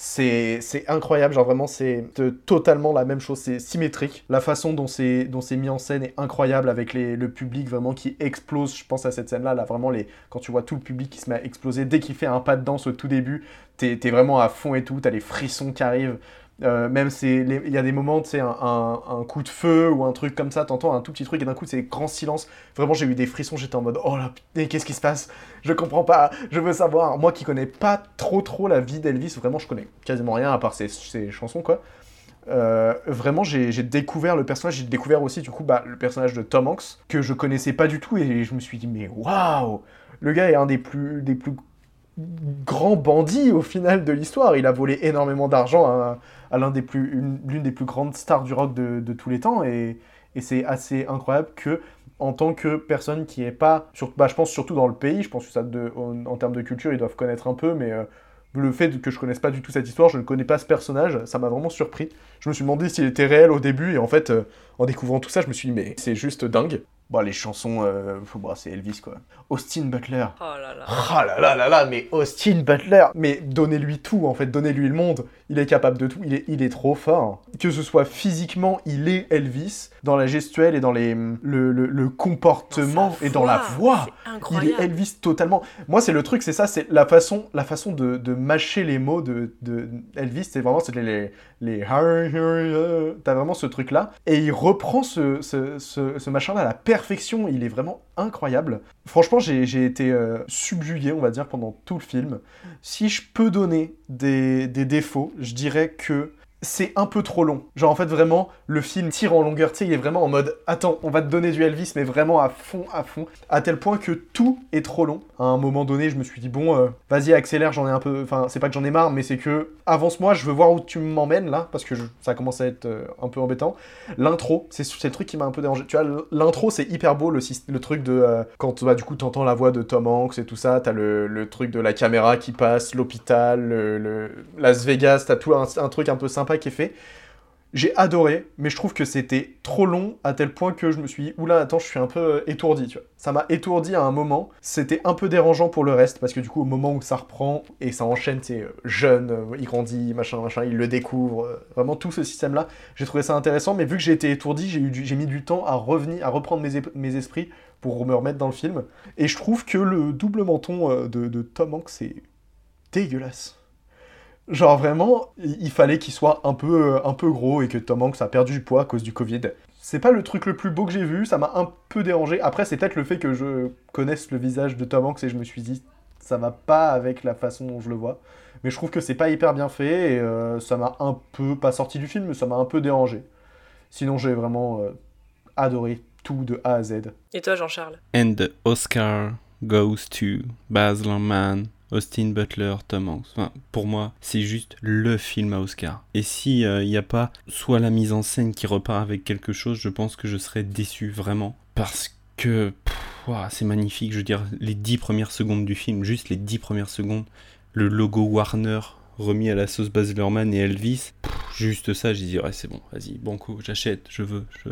C'est incroyable, genre vraiment c'est totalement la même chose, c'est symétrique. La façon dont c'est mis en scène est incroyable avec le public vraiment qui explose. Je pense à cette scène-là, là vraiment les quand tu vois tout le public qui se met à exploser dès qu'il fait un pas de danse au tout début, t'es t'es vraiment à fond et tout, t'as les frissons qui arrivent. Euh, même c'est il y a des moments, tu sais, un, coup de feu ou un truc comme ça, t'entends un tout petit truc et d'un coup c'est grand silence. Vraiment, j'ai eu des frissons, j'étais en mode oh là, qu'est-ce qui se passe? Je comprends pas, je veux savoir. Moi qui connais pas trop trop la vie d'Elvis, vraiment je connais quasiment rien à part ses, chansons quoi. Euh, vraiment, j'ai j'ai découvert le personnage, j'ai découvert aussi du coup bah, le personnage de Tom Hanks que je connaissais pas du tout et je me suis dit mais waouh, le gars est un des plus des plus grands bandits au final de l'histoire. Il a volé énormément d'argent à, l'une des plus grandes stars du rock de, tous les temps et, c'est assez incroyable que en tant que personne qui est pas sur, bah, je pense surtout dans le pays, je pense que ça de, en, en termes de culture ils doivent connaître un peu mais euh, le fait que je connaisse pas du tout cette histoire, je ne connais pas ce personnage, ça m'a vraiment surpris. Je me suis demandé s'il était réel au début, et en fait, euh, en découvrant tout ça, je me suis dit, mais c'est juste dingue. Bon, les chansons, euh, bon, c'est Elvis, quoi. Austin Butler. Oh là là. Ah là là là là, mais Austin Butler Mais donnez-lui tout, en fait, donnez-lui le monde. Il est capable de tout, il est, il est trop fort. Que ce soit physiquement, il est Elvis, dans la gestuelle et dans les, le, le- le comportement et dans la voix. Il est Elvis totalement. Moi, c'est le truc, c'est ça, c'est la façon, la façon de, de mâcher les mots de, de Elvis, c'est vraiment c'est les, les... T'as vraiment ce truc-là. Et il reprend ce, ce, ce, ce machin-là à la perfection. Il est vraiment incroyable. Franchement, j'ai j'ai été euh, subjugué, on va dire, pendant tout le film. Si je peux donner des, des défauts, je dirais que c'est un peu trop long. Genre en fait vraiment, le film tire en longueur, tu sais, il est vraiment en mode attends, on va te donner du Elvis, mais vraiment à fond, à fond, à tel point que tout est trop long. À un moment donné, je me suis dit bon, euh, vas-y accélère, j'en ai un peu, enfin c'est pas que j'en ai marre, mais c'est que avance-moi, je veux voir où tu m'emmènes là, parce que je- ça commence à être euh, un peu embêtant. L'intro, c'est le truc qui m'a un peu dérangé. Tu vois, l'intro c'est hyper beau, le, le truc de euh, quand bah, du coup t'entends la voix de Tom Hanks et tout ça, t'as le, le truc de la caméra qui passe, l'hôpital, le, Las Vegas, t'as tout un, truc un peu qui est fait. J'ai adoré, mais je trouve que c'était trop long à tel point que je me suis dit, oula, attends, je suis un peu euh, étourdi, tu vois. Ça m'a étourdi à un moment. C'était un peu dérangeant pour le reste, parce que du coup, au moment où ça reprend et ça enchaîne, c'est euh, jeune, euh, il grandit, machin, machin, il le découvre, vraiment tout ce système-là. J'ai trouvé ça intéressant, mais vu que j'ai été étourdi, j'ai mis du temps à revenir, à reprendre mes, esprits pour me remettre dans le film. Et je trouve que le double menton de, Tom Hanks, c'est dégueulasse. Genre vraiment, il fallait qu'il soit un peu, euh, un peu gros et que Tom Hanks a perdu du poids à cause du Covid. C'est pas le truc le plus beau que j'ai vu, ça m'a un peu dérangé. Après, c'est peut-être le fait que je connaisse le visage de Tom Hanks et je me suis dit, ça va pas avec la façon dont je le vois. Mais je trouve que c'est pas hyper bien fait et euh, ça m'a un peu, pas sorti du film, mais ça m'a un peu dérangé. Sinon, j'ai vraiment euh, adoré tout de A à Z. Et toi, Jean-Charles? And the Oscar goes to Baz Luhrmann, Austin Butler, Tom Hanks. Enfin, pour moi, c'est juste le film à Oscar. Et si il n'y a pas soit la mise en scène qui repart avec quelque chose, je pense que je serais déçu vraiment. Parce que ouah, c'est magnifique. Je veux dire, les dix premières secondes du film, juste les dix premières secondes, le logo Warner remis à la sauce Baz Luhrmann et Elvis, pff, juste ça, j'ai dit, ouais, c'est bon, vas-y, banco, j'achète, je veux. Je...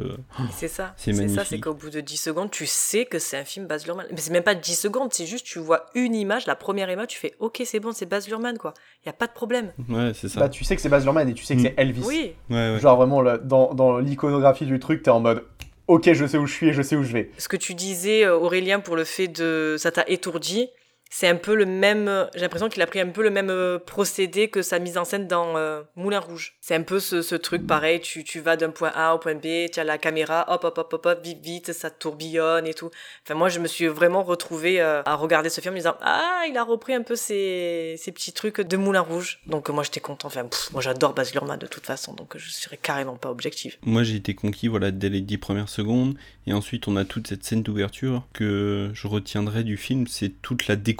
C'est ça. C'est C'est ça, magnifique. c'est qu'au bout de 10 secondes, tu sais que c'est un film Baz Luhrmann. Mais c'est même pas 10 secondes, c'est juste tu vois une image, la première image, tu fais OK, c'est bon, c'est Baz Luhrmann quoi. Il y a pas de problème. Ouais, c'est ça. Bah, tu sais que c'est Baz Luhrmann et tu sais que Mm. c'est Elvis. Oui. Ouais, ouais. Genre vraiment, dans, dans l'iconographie du truc, t'es en mode, ok, je sais où je suis et je sais où je vais. Ce que tu disais euh, Aurélien pour le fait de ça t'a étourdi, c'est un peu le même j'ai l'impression qu'il a pris un peu le même euh, procédé que sa mise en scène dans euh, Moulin Rouge. C'est un peu ce, truc pareil, tu, vas d'un point A au point B, tu as la caméra, hop hop hop hop hop, vite vite, ça tourbillonne et tout. Enfin moi je me suis vraiment retrouvée euh, à regarder ce film en me disant ah, il a repris un peu ces, petits trucs de Moulin Rouge. Donc moi j'étais content, enfin pff, moi j'adore Baz Luhrmann de toute façon, donc je serais carrément pas objective. Moi j'ai été conquis voilà, dès les dix premières secondes, et ensuite on a toute cette scène d'ouverture que je retiendrai du film, c'est toute la découverte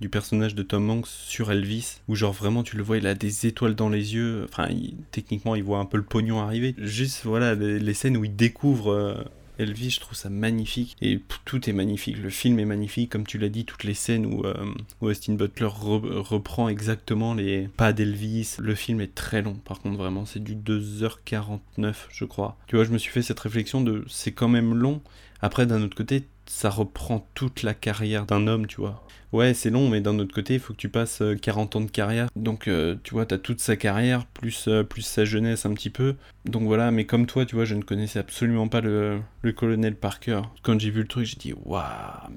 du personnage de Tom Hanks sur Elvis, où genre vraiment tu le vois, il a des étoiles dans les yeux, enfin techniquement il voit un peu le pognon arriver, juste voilà les, scènes où il découvre... euh, Elvis, je trouve ça magnifique et tout est magnifique. Le film est magnifique, comme tu l'as dit, toutes les scènes où, euh, où Austin Butler re- reprend exactement les pas d'Elvis. Le film est très long, par contre, vraiment, c'est du 2h49, je crois. Tu vois, je me suis fait cette réflexion de c'est quand même long. Après, d'un autre côté, ça reprend toute la carrière d'un homme, tu vois. Ouais, c'est long, mais d'un autre côté, il faut que tu passes euh, 40 ans de carrière. Donc, euh, tu vois, t'as toute sa carrière, plus, euh, plus sa jeunesse un petit peu. Donc voilà, mais comme toi, tu vois, je ne connaissais absolument pas le, le colonel Parker. Quand j'ai vu le truc, j'ai dit, waouh,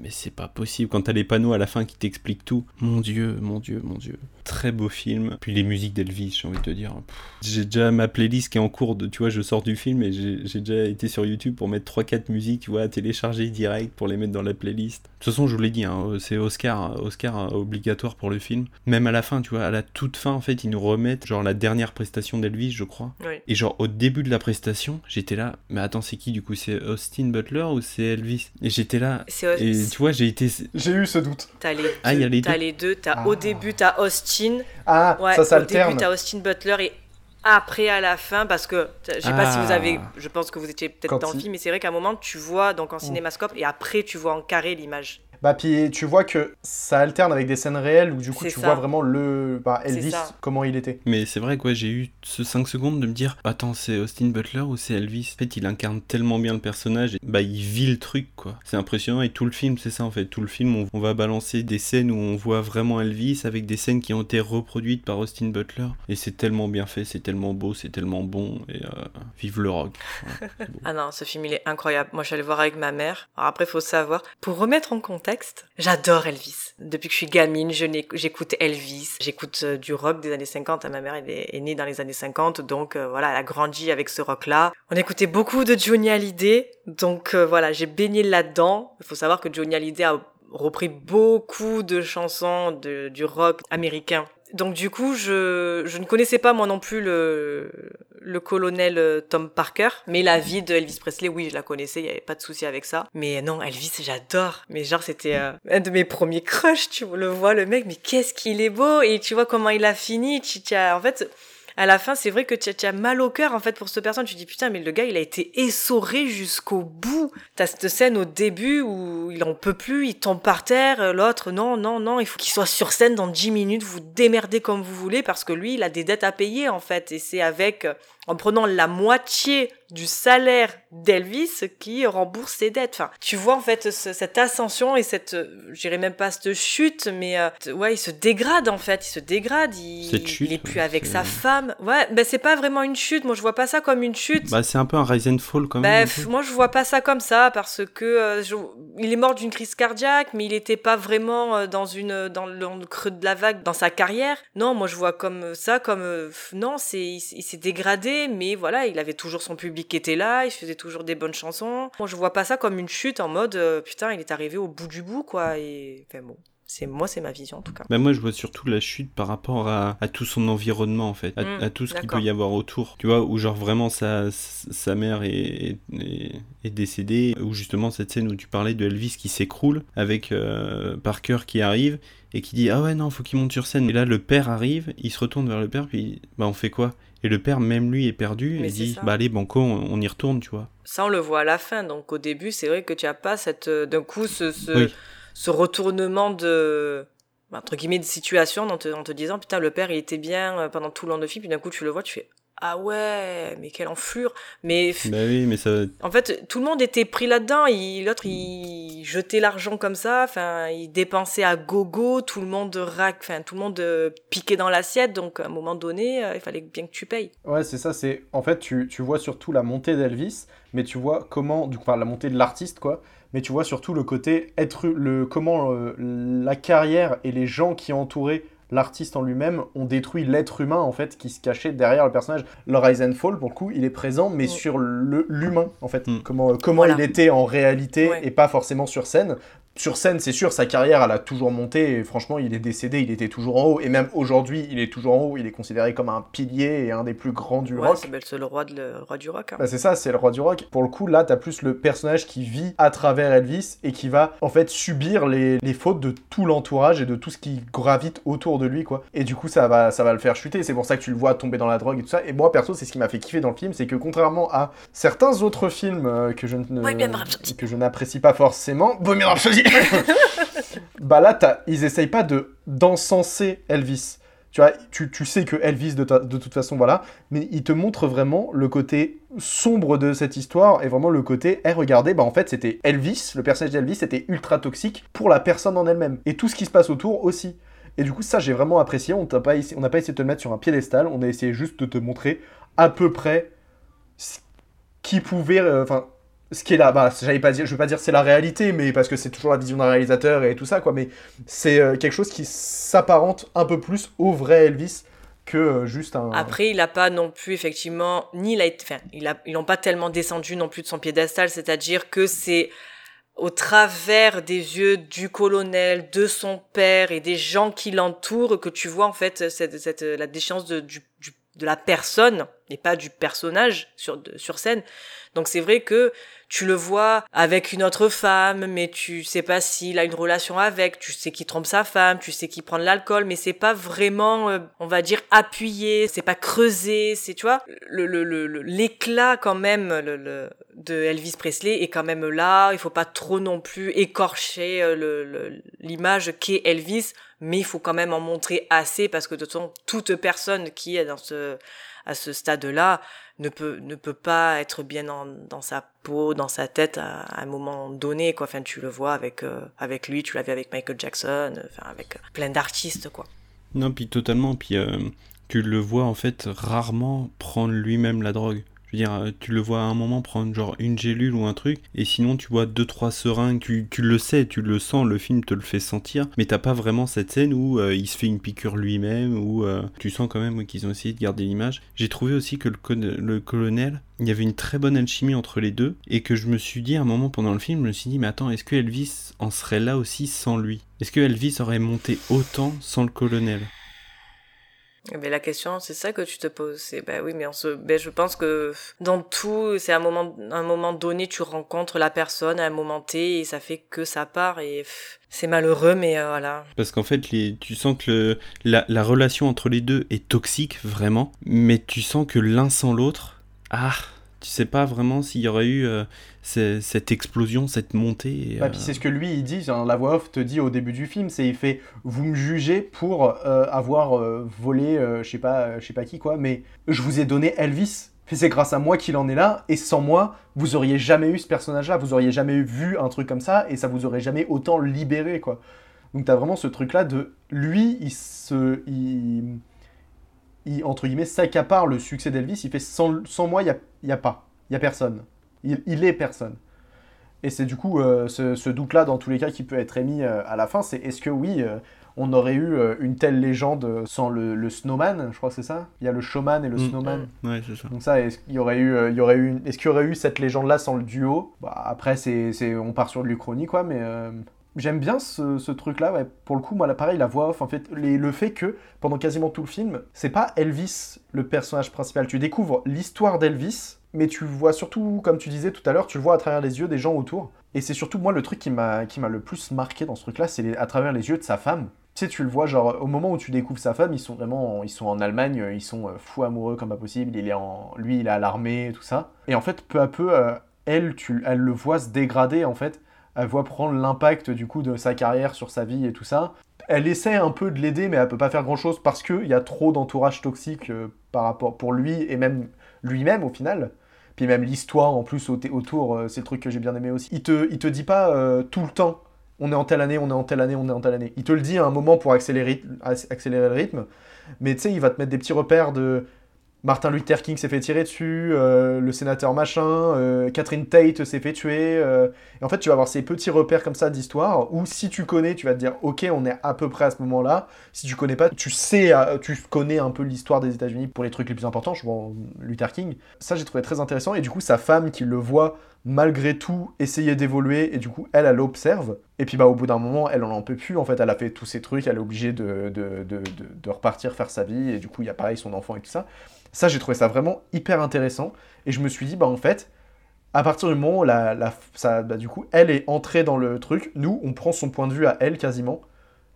mais c'est pas possible. Quand t'as les panneaux à la fin qui t'expliquent tout, mon dieu, mon dieu, mon dieu. Très beau film. Puis les musiques d'Elvis, j'ai envie de te dire. J'ai déjà ma playlist qui est en cours de, tu vois, je sors du film et j'ai déjà été sur YouTube pour mettre 3-4 musiques, tu vois, à télécharger direct pour les mettre dans la playlist. De toute façon, je vous l'ai dit, hein, c'est Oscar, Oscar euh, obligatoire pour le film. Même à la fin, tu vois, à la toute fin, en fait, ils nous remettent genre la dernière prestation d'Elvis, je crois. Oui. Et genre au début de la prestation, j'étais là, mais attends, c'est qui du coup C'est Austin Butler ou c'est Elvis? Et j'étais là, C'est- et tu vois, j'ai été. J'ai eu ce doute. T'as les, Ah, il y a les t'as deux. les deux. T'as au début t'as Austin. Ah, ouais, ça Au s'alterne. début t'as Austin Butler et après à la fin parce que je sais pas si vous Ah. avez, je pense que vous étiez peut-être dans le il- film, mais c'est vrai qu'à un moment tu vois donc en Mm. cinémascope et après tu vois en carré l'image. Bah puis tu vois que ça alterne avec des scènes réelles où du coup tu ça. vois vraiment le bah, Elvis comment il était. Mais c'est vrai quoi, j'ai eu ce 5 secondes de me dire attends, c'est Austin Butler ou c'est Elvis? En fait, il incarne tellement bien le personnage, et, bah il vit le truc quoi. C'est impressionnant et tout le film, c'est ça en fait. Tout le film, on, on va balancer des scènes où on voit vraiment Elvis avec des scènes qui ont été reproduites par Austin Butler et c'est tellement bien fait, c'est tellement beau, c'est tellement bon et euh, vive le rock. Ah non, ce film il est incroyable. Moi je suis allée voir avec ma mère. Alors après faut savoir, pour remettre en contexte, j'adore Elvis. Depuis que je suis gamine, j'écoute Elvis, j'écoute euh, du rock des années 50. Ma mère est, née dans les années 50, donc euh, voilà, elle a grandi avec ce rock-là. On écoutait beaucoup de Johnny Hallyday, donc euh, voilà, j'ai baigné là-dedans. Il faut savoir que Johnny Hallyday a repris beaucoup de chansons du rock américain Donc du coup, je, je ne connaissais pas moi non plus le, le colonel euh, Tom Parker, mais la vie de Elvis Presley, oui, je la connaissais, il y avait pas de souci avec ça. Mais non, Elvis, j'adore. Mais genre, c'était euh, un de mes premiers crushs, tu le vois, le mec, mais qu'est-ce qu'il est beau et tu vois comment il a fini. Tu, tu en fait, à la fin, c'est vrai que tu as, mal au cœur en fait pour cette personne. Tu dis putain, mais le gars, il a été essoré jusqu'au bout. T'as cette scène au début où il en peut plus, il tombe par terre. L'autre, non, non, non, il faut qu'il soit sur scène dans 10 minutes. Vous démerdez comme vous voulez parce que lui, il a des dettes à payer en fait. Et c'est avec, euh, en prenant la moitié du salaire d'Elvis qui rembourse ses dettes. Enfin, tu vois en fait ce- cette ascension et cette, euh, je dirais même pas cette chute, mais euh, ouais, il se dégrade en fait, il se dégrade, il, Cette chute, il est plus avec sa femme. Ouais, ben c'est pas vraiment une chute. Moi, je vois pas ça comme une chute. Bah, c'est un peu un rise and fall quand Bah, même. un f- peu. moi je vois pas ça comme ça parce que euh, je- il est mort d'une crise cardiaque mais il était pas vraiment dans une dans le, dans le creux de la vague dans sa carrière. Non, moi je vois comme ça comme euh, non, c'est il s'est dégradé mais voilà, il avait toujours son public qui était là, il faisait toujours des bonnes chansons. Moi je vois pas ça comme une chute en mode euh, putain, il est arrivé au bout du bout quoi et enfin bon, c'est moi c'est ma vision en tout cas. Bah, moi, je vois surtout la chute par rapport à, à tout son environnement, en fait, à, Mm, à tout ce qu'il peut y avoir autour. Tu vois, où genre vraiment sa, sa mère est, est, est décédée, ou justement cette scène où tu parlais de Elvis qui s'écroule, avec euh, Parker qui arrive et qui dit Ah ouais, non, faut qu'il monte sur scène. Et là, le père arrive, il se retourne vers le père, puis bah, on fait quoi? Et le père, même lui, est perdu, Mais et c'est dit ça. Bah allez, banco, on, on y retourne, tu vois. Ça, on le voit à la fin. Donc, au début, c'est vrai que tu as pas cette, euh, d'un coup, ce, ce, Oui. ce retournement de, bah, entre guillemets, de situation en te, en te disant, putain, le père, il était bien euh, pendant tout le long de film, puis d'un coup, tu le vois, tu fais, ah ouais, mais quelle enflure. Mais, Bah oui, mais ça. en fait, tout le monde était pris là-dedans. Il- L'autre, il jetait l'argent comme ça. Enfin, il dépensait à gogo. Tout le monde rac, enfin, tout le monde euh, piquait dans l'assiette. Donc, à un moment donné, euh, il fallait bien que tu payes. Ouais, c'est ça, c'est en fait tu, tu vois surtout la montée d'Elvis, mais tu vois comment du coup enfin, la montée de l'artiste quoi, mais tu vois surtout le côté être le comment euh, la carrière et les gens qui entouraient l'artiste en lui-même ont détruit l'être humain en fait qui se cachait derrière le personnage. Le Rise and Fall pour le coup, il est présent mais sur le l'humain en fait, comment euh, comment Voilà. il était en réalité Ouais. et pas forcément sur scène. Sur scène, c'est sûr, sa carrière, elle a toujours monté. Et franchement, il est décédé, il était toujours en haut. Et même aujourd'hui, il est toujours en haut. Il est considéré comme un pilier et un des plus grands du Ouais, rock. c'est le roi, de, le roi du rock. hein. Bah, c'est ça, c'est le roi du rock. Pour le coup, là, t'as plus le personnage qui vit à travers Elvis et qui va en fait subir les, les fautes de tout l'entourage et de tout ce qui gravite autour de lui, quoi. Et du coup, ça va, ça va le faire chuter. C'est pour ça que tu le vois tomber dans la drogue et tout ça. Et moi, perso, c'est ce qui m'a fait kiffer dans le film, c'est que contrairement à certains autres films euh, que je ne Rhapsody. que je n'apprécie pas forcément, Bohemian Rhapsody. bah là, ils essayent pas de d'encenser Elvis. Tu vois, tu, tu sais que Elvis, de, de toute façon, voilà, mais il te montre vraiment le côté sombre de cette histoire et vraiment le côté, eh, regardez, bah en fait, c'était Elvis, le personnage d'Elvis était ultra toxique pour la personne en elle-même. Et tout ce qui se passe autour aussi. Et du coup, ça, j'ai vraiment apprécié. On t'a pas essayé- on n'a pas essayé de te le mettre sur un piédestal, on a essayé juste de te montrer à peu près qui pouvait. euh, Enfin. Ce qui est là, bah, j'allais pas je veux pas dire c'est la réalité, mais parce que c'est toujours la vision d'un réalisateur et tout ça, quoi. Mais c'est euh, quelque chose qui s'apparente un peu plus au vrai Elvis que euh, juste un. Après, il a pas non plus effectivement ni il a été, enfin, il a, ils n'ont pas tellement descendu non plus de son piédestal, c'est-à-dire que c'est au travers des yeux du colonel, de son père et des gens qui l'entourent que tu vois en fait cette, la déchéance de, du, de la personne et pas du personnage sur sur scène. Donc c'est vrai que tu le vois avec une autre femme, mais tu sais pas s'il a une relation avec, tu sais qu'il trompe sa femme, tu sais qu'il prend de l'alcool, mais c'est pas vraiment, euh, on va dire, appuyé, c'est pas creusé, c'est, tu vois, le, le, le, l'éclat quand même le, le- de Elvis Presley est quand même là, il faut pas trop non plus écorcher euh, le, le- l'image qu'est Elvis, mais il faut quand même en montrer assez parce que de toute façon, toute personne qui est dans ce, à ce stade-là ne peut ne peut pas être bien en- dans sa peau, dans sa tête à, un moment donné quoi. Enfin, tu le vois avec euh, avec lui, tu vu avec Michael Jackson, euh, enfin avec euh, plein d'artistes quoi. Non, puis totalement. Puis tu le vois en fait rarement prendre lui-même la drogue. Dire, euh, tu le vois à un moment prendre genre une gélule ou un truc, et sinon tu vois deux trois seringues. Tu, tu le sais, tu le sens, le film te le fait sentir, mais t'as pas vraiment cette scène où euh, il se fait une piqûre lui-même, où euh, tu sens quand même qu'ils ont essayé de garder l'image. J'ai trouvé aussi que le, le colonel, il y avait une très bonne alchimie entre les deux, et que je me suis dit à un moment pendant le film, je me suis dit, mais attends, est-ce que Elvis en serait là aussi sans lui? Est-ce que Elvis aurait monté autant sans le colonel? Mais la question, c'est ça que tu te poses. C'est ben oui, mais on se, ben je pense que dans tout, c'est un moment, un moment donné, tu rencontres la personne à un moment T et ça fait que ça part et c'est malheureux, mais euh, voilà. Parce qu'en fait, les, tu sens que le, la, la relation entre les deux est toxique, vraiment, mais tu sens que l'un sans l'autre, ah, tu sais pas vraiment s'il y aurait eu euh, cette explosion, cette montée. et, Bah, euh, puis c'est ce que lui il dit, genre, la voix off te dit au début du film, c'est il fait vous me jugez pour euh, avoir euh, volé je sais pas je sais pas qui quoi, mais je vous ai donné Elvis. Et c'est grâce à moi qu'il en est là, et sans moi, vous auriez jamais eu ce personnage-là, vous auriez jamais vu un truc comme ça, et ça vous aurait jamais autant libéré, quoi. Donc t'as vraiment ce truc-là de lui, il se, il, il, entre guillemets, s'accapare le succès d'Elvis. Il fait sans, sans moi, il y a, y a pas, il y a personne. Il, il est personne. Et c'est du coup euh, ce, ce doute-là, dans tous les cas, qui peut être émis euh, à la fin, c'est est-ce que oui, euh, on aurait eu une telle légende sans le, le snowman, je crois que c'est ça? Il y a le showman et le Mm. snowman. Ouais, c'est ça. Donc ça, est-ce qu'il y aurait eu, il y aurait eu, une- est-ce qu'il y aurait eu cette légende-là sans le duo? Bah, Après, c'est, c'est, on part sur de l'Uchronie, quoi, mais j'aime bien ce, ce truc-là. Ouais. Pour le coup, moi, là, pareil, la voix off, en fait, les- le fait que pendant quasiment tout le film, c'est pas Elvis le personnage principal. Tu découvres l'histoire d'Elvis, mais tu vois surtout, comme tu disais tout à l'heure, tu le vois à travers les yeux des gens autour. Et c'est surtout moi le truc qui m'a, le plus marqué dans ce truc-là, c'est à travers les yeux de sa femme. Tu sais, tu le vois, genre, au moment où tu découvres sa femme, ils sont vraiment, en- ils sont en Allemagne, euh, ils sont euh, fous amoureux comme pas possible, il est en, lui, il est à l'armée, tout ça. Et en fait, peu à peu, euh, elle, elle le voit se dégrader, en fait. Elle voit prendre l'impact, du coup, de sa carrière sur sa vie et tout ça. Elle essaie un peu de l'aider, mais elle peut pas faire grand-chose parce qu'il y a trop d'entourage toxique par rapport pour lui, et même lui-même, au final. Puis même l'histoire, en plus, au- autour, euh, c'est le truc que j'ai bien aimé aussi. Il te, te dit pas euh, tout le temps on est en telle année, on est en telle année, on est en telle année. Il te le dit à un moment pour accélérer, accélérer le rythme, mais tu sais, il va te mettre des petits repères de Martin Luther King s'est fait tirer dessus, euh, le sénateur machin, euh, Catherine Tate s'est fait tuer. euh, et en fait, tu vas avoir ces petits repères comme ça d'histoire où si tu connais, tu vas te dire, ok, on est à peu près à ce moment-là. Si tu connais pas, tu sais, tu connais un peu l'histoire des États-Unis pour les trucs les plus importants, je vois Luther King. Ça, j'ai trouvé très intéressant. Et du coup, sa femme qui le voit malgré tout essayer d'évoluer et du coup elle elle observe et puis bah au bout d'un moment elle en en peut plus en fait elle a fait tous ces trucs elle est obligée de, de, de- de repartir faire sa vie et du coup il y a pareil son enfant et tout ça ça j'ai trouvé ça vraiment hyper intéressant. Et je me suis dit bah en fait à partir du moment où la, la, ça, bah, du coup elle est entrée dans le truc nous on prend son point de vue à elle quasiment.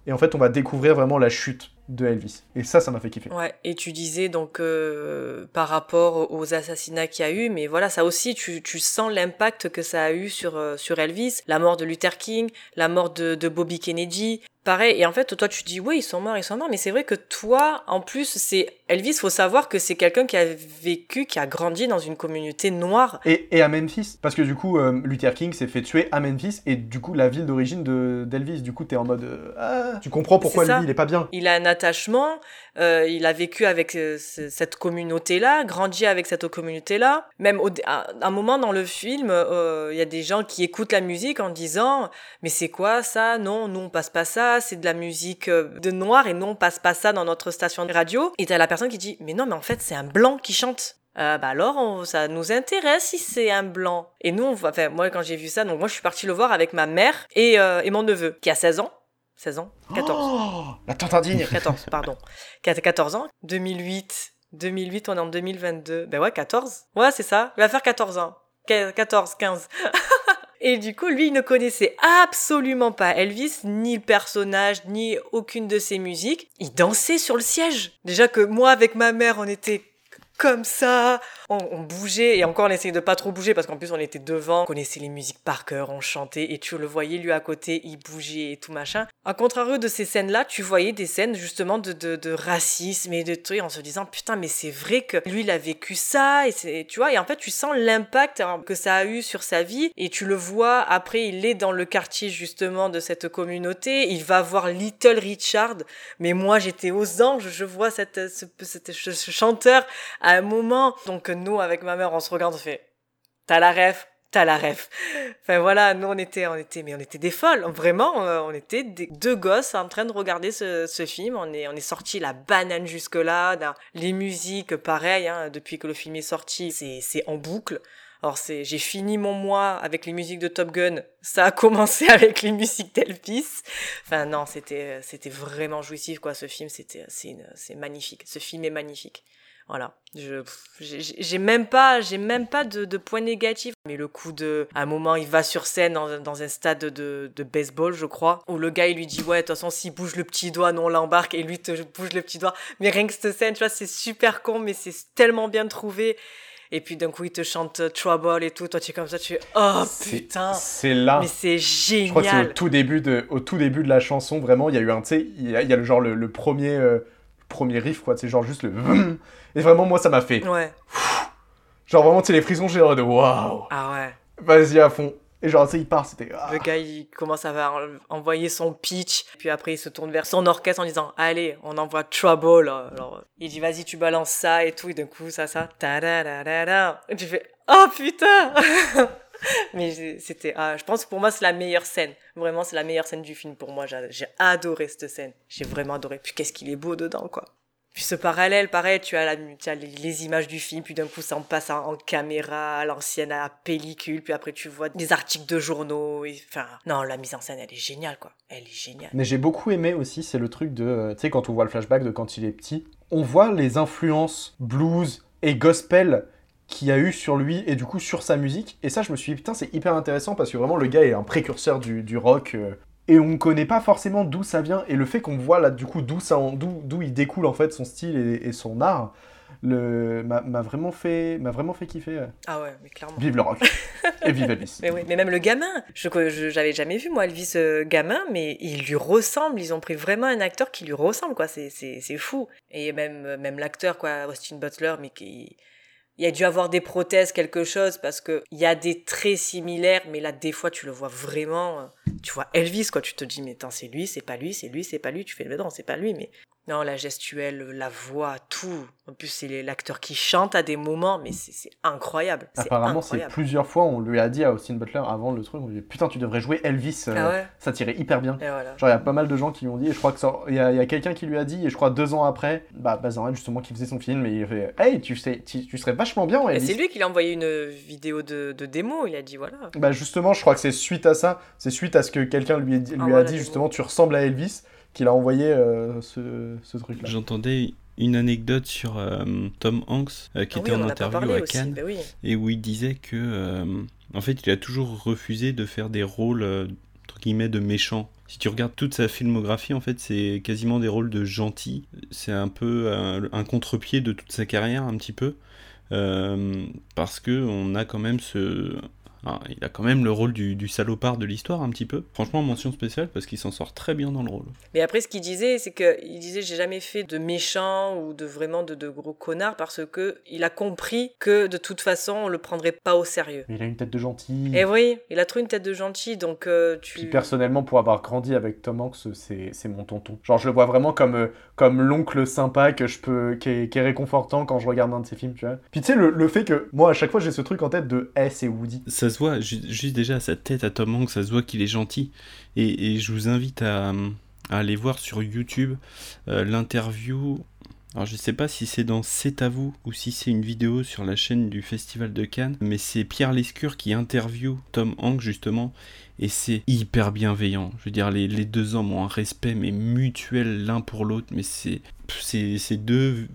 Et en fait on va découvrir vraiment la chute de Elvis. Et ça ça m'a fait kiffer. Ouais, et tu disais donc euh, par rapport aux assassinats qu'il y a eu, mais voilà, ça aussi, tu, tu sens l'impact que ça a eu sur, euh, sur Elvis, la mort de Luther King, la mort de, de Bobby Kennedy. Pareil, et en fait, toi, tu dis, oui, ils sont morts, ils sont morts, mais c'est vrai que toi, en plus, c'est Elvis, faut savoir que c'est quelqu'un qui a vécu, qui a grandi dans une communauté noire. Et, et à Memphis, parce que du coup, euh, Luther King s'est fait tuer à Memphis, et du coup, la ville d'origine de- d'Elvis, du coup, t'es en mode. euh, ah, tu comprends pourquoi lui, il est pas bien. Il a un attachement, euh, il a vécu avec euh, ce- cette communauté-là, grandi avec cette communauté-là. Même au, à un moment dans le film, euh, il y a des gens qui écoutent la musique en disant mais c'est quoi ça? Non, nous on passe pas ça, c'est de la musique euh, de noir et nous on passe pas ça dans notre station de radio. Et t'as la personne qui dit mais non mais en fait c'est un blanc qui chante. Euh, bah alors, on- ça nous intéresse si c'est un blanc. Et nous, on enfin, moi, quand j'ai vu ça, donc moi, je suis partie le voir avec ma mère et, euh, et mon neveu, qui a 16 ans. 16 ans 14. Oh, la tante indigne 14, pardon. Qui a 14 ans. 2008. 2008, on est en 2022. Ben ouais, 14. Ouais, c'est ça. Il va faire 14 ans. Qu- 14, 15. Et du coup, lui, il ne connaissait absolument pas Elvis, ni le personnage, ni aucune de ses musiques. Il dansait sur le siège. Déjà que moi, avec ma mère, on était comme ça, on, bougeait et encore on essayait de pas trop bouger parce qu'en plus on était devant, on connaissait les musiques par cœur, on chantait et tu le voyais lui à côté, il bougeait et tout machin. À contrario de ces scènes-là, tu voyais des scènes justement de, de, racisme et de trucs en se disant putain mais c'est vrai que lui il a vécu ça et c'est tu vois et en fait tu sens l'impact hein, que ça a eu sur sa vie et tu le vois après il est dans le quartier justement de cette communauté, il va voir Little Richard. Mais moi j'étais aux anges, je vois ce chanteur à un moment. Donc nous, avec ma mère, on se regarde, on fait, t'as la ref, t'as la ref. Enfin voilà, nous on était, on était, mais on était des folles, vraiment, euh, on était des, deux gosses en train de regarder ce, film. On est, on est sorti la banane jusque là. Les musiques, pareil, hein, depuis que le film est sorti, c'est, c'est en boucle. Alors c'est, j'ai fini mon mois avec les musiques de Top Gun. Ça a commencé avec les musiques d'Elvis. Enfin non, c'était, c'était vraiment jouissif quoi. Ce film, c'était, c'est, c'est magnifique. Ce film est magnifique. Voilà. Je, j'ai- même pas, j'ai même pas de, de points négatifs. Mais le coup de, à un moment, il va sur scène dans, dans un stade de, de baseball, je crois, où le gars il lui dit ouais, de toute façon, s'il bouge le petit doigt, nous on l'embarque, et lui te bouge le petit doigt. Mais rien que cette scène, tu vois, c'est super con, mais c'est tellement bien trouvé. Et puis d'un coup, il te chante Trouble et tout. Toi, tu es comme ça, tu es oh putain. C'est là. Mais c'est Je crois que c'est au génial. tout début de, au tout début de la chanson, vraiment, il y a eu un, tu sais, il y a, il y a le genre le, le premier, euh, premier riff, quoi, c'est genre juste le. Et vraiment, moi, ça m'a fait. Ouais. Genre vraiment, tu sais, les frissons, j'ai de waouh, Ah ouais. vas-y à fond. Et genre, tu sais, il part, c'était. ah. Le gars, il commence à envoyer son pitch, puis après, il se tourne vers son orchestre en disant Allez, on envoie Trouble. Alors, il dit Vas-y, tu balances ça et tout, et d'un coup, ça, ça. ta-da-da-da-da. Et tu fais Oh putain Mais c'était. ah, je pense que pour moi, c'est la meilleure scène. Vraiment, c'est la meilleure scène du film pour moi. J'ai adoré cette scène. J'ai vraiment adoré. Puis qu'est-ce qu'il est beau dedans, quoi. Puis ce parallèle, pareil, tu as, les, images du film, puis d'un coup ça en passe en, caméra, à l'ancienne, à la pellicule, puis après tu vois des articles de journaux. Enfin, non, la mise en scène, elle est géniale, quoi. Elle est géniale. Mais j'ai beaucoup aimé aussi, c'est le truc de, euh, tu sais, quand on voit le flashback de quand il est petit, on voit les influences blues et gospel qu'il y a eu sur lui et du coup sur sa musique. Et ça, je me suis dit, putain, c'est hyper intéressant parce que vraiment, le gars est un précurseur du, du rock. euh, et on ne connaît pas forcément d'où ça vient. Et le fait qu'on voit là, du coup, d'où ça en- d'où d'où il découle en fait son style et, et son art, le m'a m'a vraiment fait m'a vraiment fait kiffer. Ah ouais, mais clairement. Vive le rock et vive Elvis. Mais oui, mais même le gamin, je je- j'avais jamais vu moi Elvis euh, gamin, mais il lui ressemble. Ils ont pris vraiment un acteur qui lui ressemble, quoi. C'est c'est c'est fou. Et même euh, même l'acteur, quoi, Austin Butler, mais qui il a dû avoir des prothèses, quelque chose, parce que il y a des traits similaires, mais là des fois tu le vois vraiment. euh, Tu vois Elvis, quoi. Tu te dis mais c'est lui, c'est pas lui, c'est lui, c'est pas lui. Tu fais mais non c'est pas lui, mais non la gestuelle, la voix, tout. En plus c'est l'acteur qui chante à des moments, mais c'est incroyable. Apparemment, c'est plusieurs fois, on lui a dit à Austin Butler avant le truc, on lui a dit putain, tu devrais jouer Elvis, euh, Ah ouais ça tirait hyper bien. Voilà. Genre, il y a pas mal de gens qui lui ont dit, et je crois que il y a, quelqu'un qui lui a dit, et je crois deux ans après, bah, justement qui faisait son film, et il fait Hey, tu, sais, tu, tu serais vachement bien Elvis. c'est lui qui lui a envoyé une vidéo de, de démo, il a dit voilà. Bah, justement, je crois que c'est suite à ça, c'est suite à ce que quelqu'un lui, a dit- lui Envoie a dit, justement, tu ressembles à Elvis, qu'il a envoyé euh, ce, ce truc-là. J'entendais une anecdote sur euh, Tom Hanks euh, qui Ah était oui, en en interview à aussi, Cannes bah oui. et où il disait que euh, en fait il a toujours refusé de faire des rôles entre guillemets de méchants. Si tu regardes toute sa filmographie, en fait, c'est quasiment des rôles de gentils. C'est un peu un, un contre-pied de toute sa carrière, un petit peu, Euh, parce que on a quand même ce ah, il a quand même le rôle du, du salopard de l'histoire un petit peu. Franchement, mention spéciale parce qu'il s'en sort très bien dans le rôle. Mais après, ce qu'il disait, c'est que il disait j'ai jamais fait de méchant ou de vraiment de, de gros connard parce que il a compris que de toute façon on le prendrait pas au sérieux. Mais il a une tête de gentil. Et oui, il a trop une tête de gentil, donc euh, tu. Puis personnellement, pour avoir grandi avec Tom Hanks, c'est c'est mon tonton. Genre, je le vois vraiment comme, euh, comme l'oncle sympa que je peux, qui est, qui est réconfortant quand je regarde un de ses films, tu vois. Puis tu sais, le, le fait que moi, à chaque fois, j'ai ce truc en tête de Eh, c'est Woody. Ça se voit, ju- juste déjà à sa tête à Tom Hanks, ça se voit qu'il est gentil. Et, je vous invite à, aller voir sur YouTube euh, l'interview. Alors je sais pas si c'est dans C'est à vous ou si c'est une vidéo sur la chaîne du Festival de Cannes, mais c'est Pierre Lescure qui interview Tom Hanks justement, et c'est hyper bienveillant. Je veux dire, les, deux hommes ont un respect mais mutuel l'un pour l'autre, mais c'est deux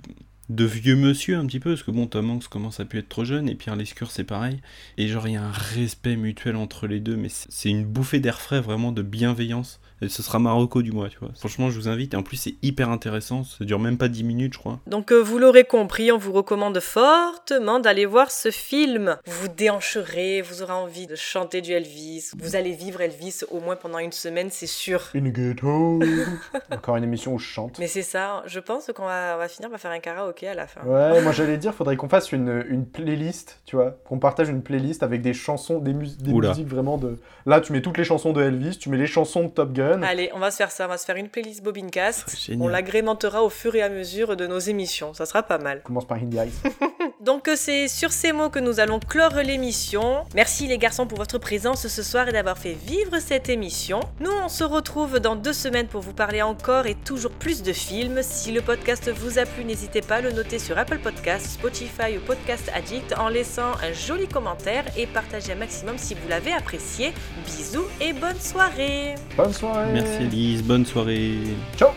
de vieux monsieur un petit peu, parce que bon, Tom Hanks commence à pu être trop jeune, et Pierre Lescure c'est pareil, et genre il y a un respect mutuel entre les deux, mais c'est une bouffée d'air frais vraiment de bienveillance, et ce sera Marocco du mois, tu vois. Franchement, je vous invite, et en plus c'est hyper intéressant, ça dure même pas 10 minutes, je crois. Donc euh, vous l'aurez compris, on vous recommande fortement d'aller voir ce film. Vous vous déhancherez, vous aurez envie de chanter du Elvis. Vous allez vivre Elvis au moins pendant une semaine, c'est sûr. In ghetto. Encore une émission où je chante. Mais c'est ça, je pense qu'on va, on va finir par faire un karaoké à la fin. Ouais, moi j'allais dire, faudrait qu'on fasse une, une playlist, tu vois, qu'on partage une playlist avec des chansons, des, mus- des musiques vraiment de. Là, tu mets toutes les chansons de Elvis, tu mets les chansons de Top Gun. Allez, on va se faire ça, on va se faire une playlist Bobincast. génial. On l'agrémentera au fur et à mesure de nos émissions, ça sera pas mal. Commence par Indie Eyes. Donc c'est sur ces mots que nous allons clore l'émission. Merci les garçons pour votre présence ce soir et d'avoir fait vivre cette émission. Nous on se retrouve dans deux semaines pour vous parler encore et toujours plus de films. Si le podcast vous a plu, n'hésitez pas à le noter sur Apple Podcasts, Spotify ou Podcast Addict en laissant un joli commentaire et partagez un maximum si vous l'avez apprécié. Bisous et bonne soirée Bonne soirée Merci Elise, bonne soirée. Ciao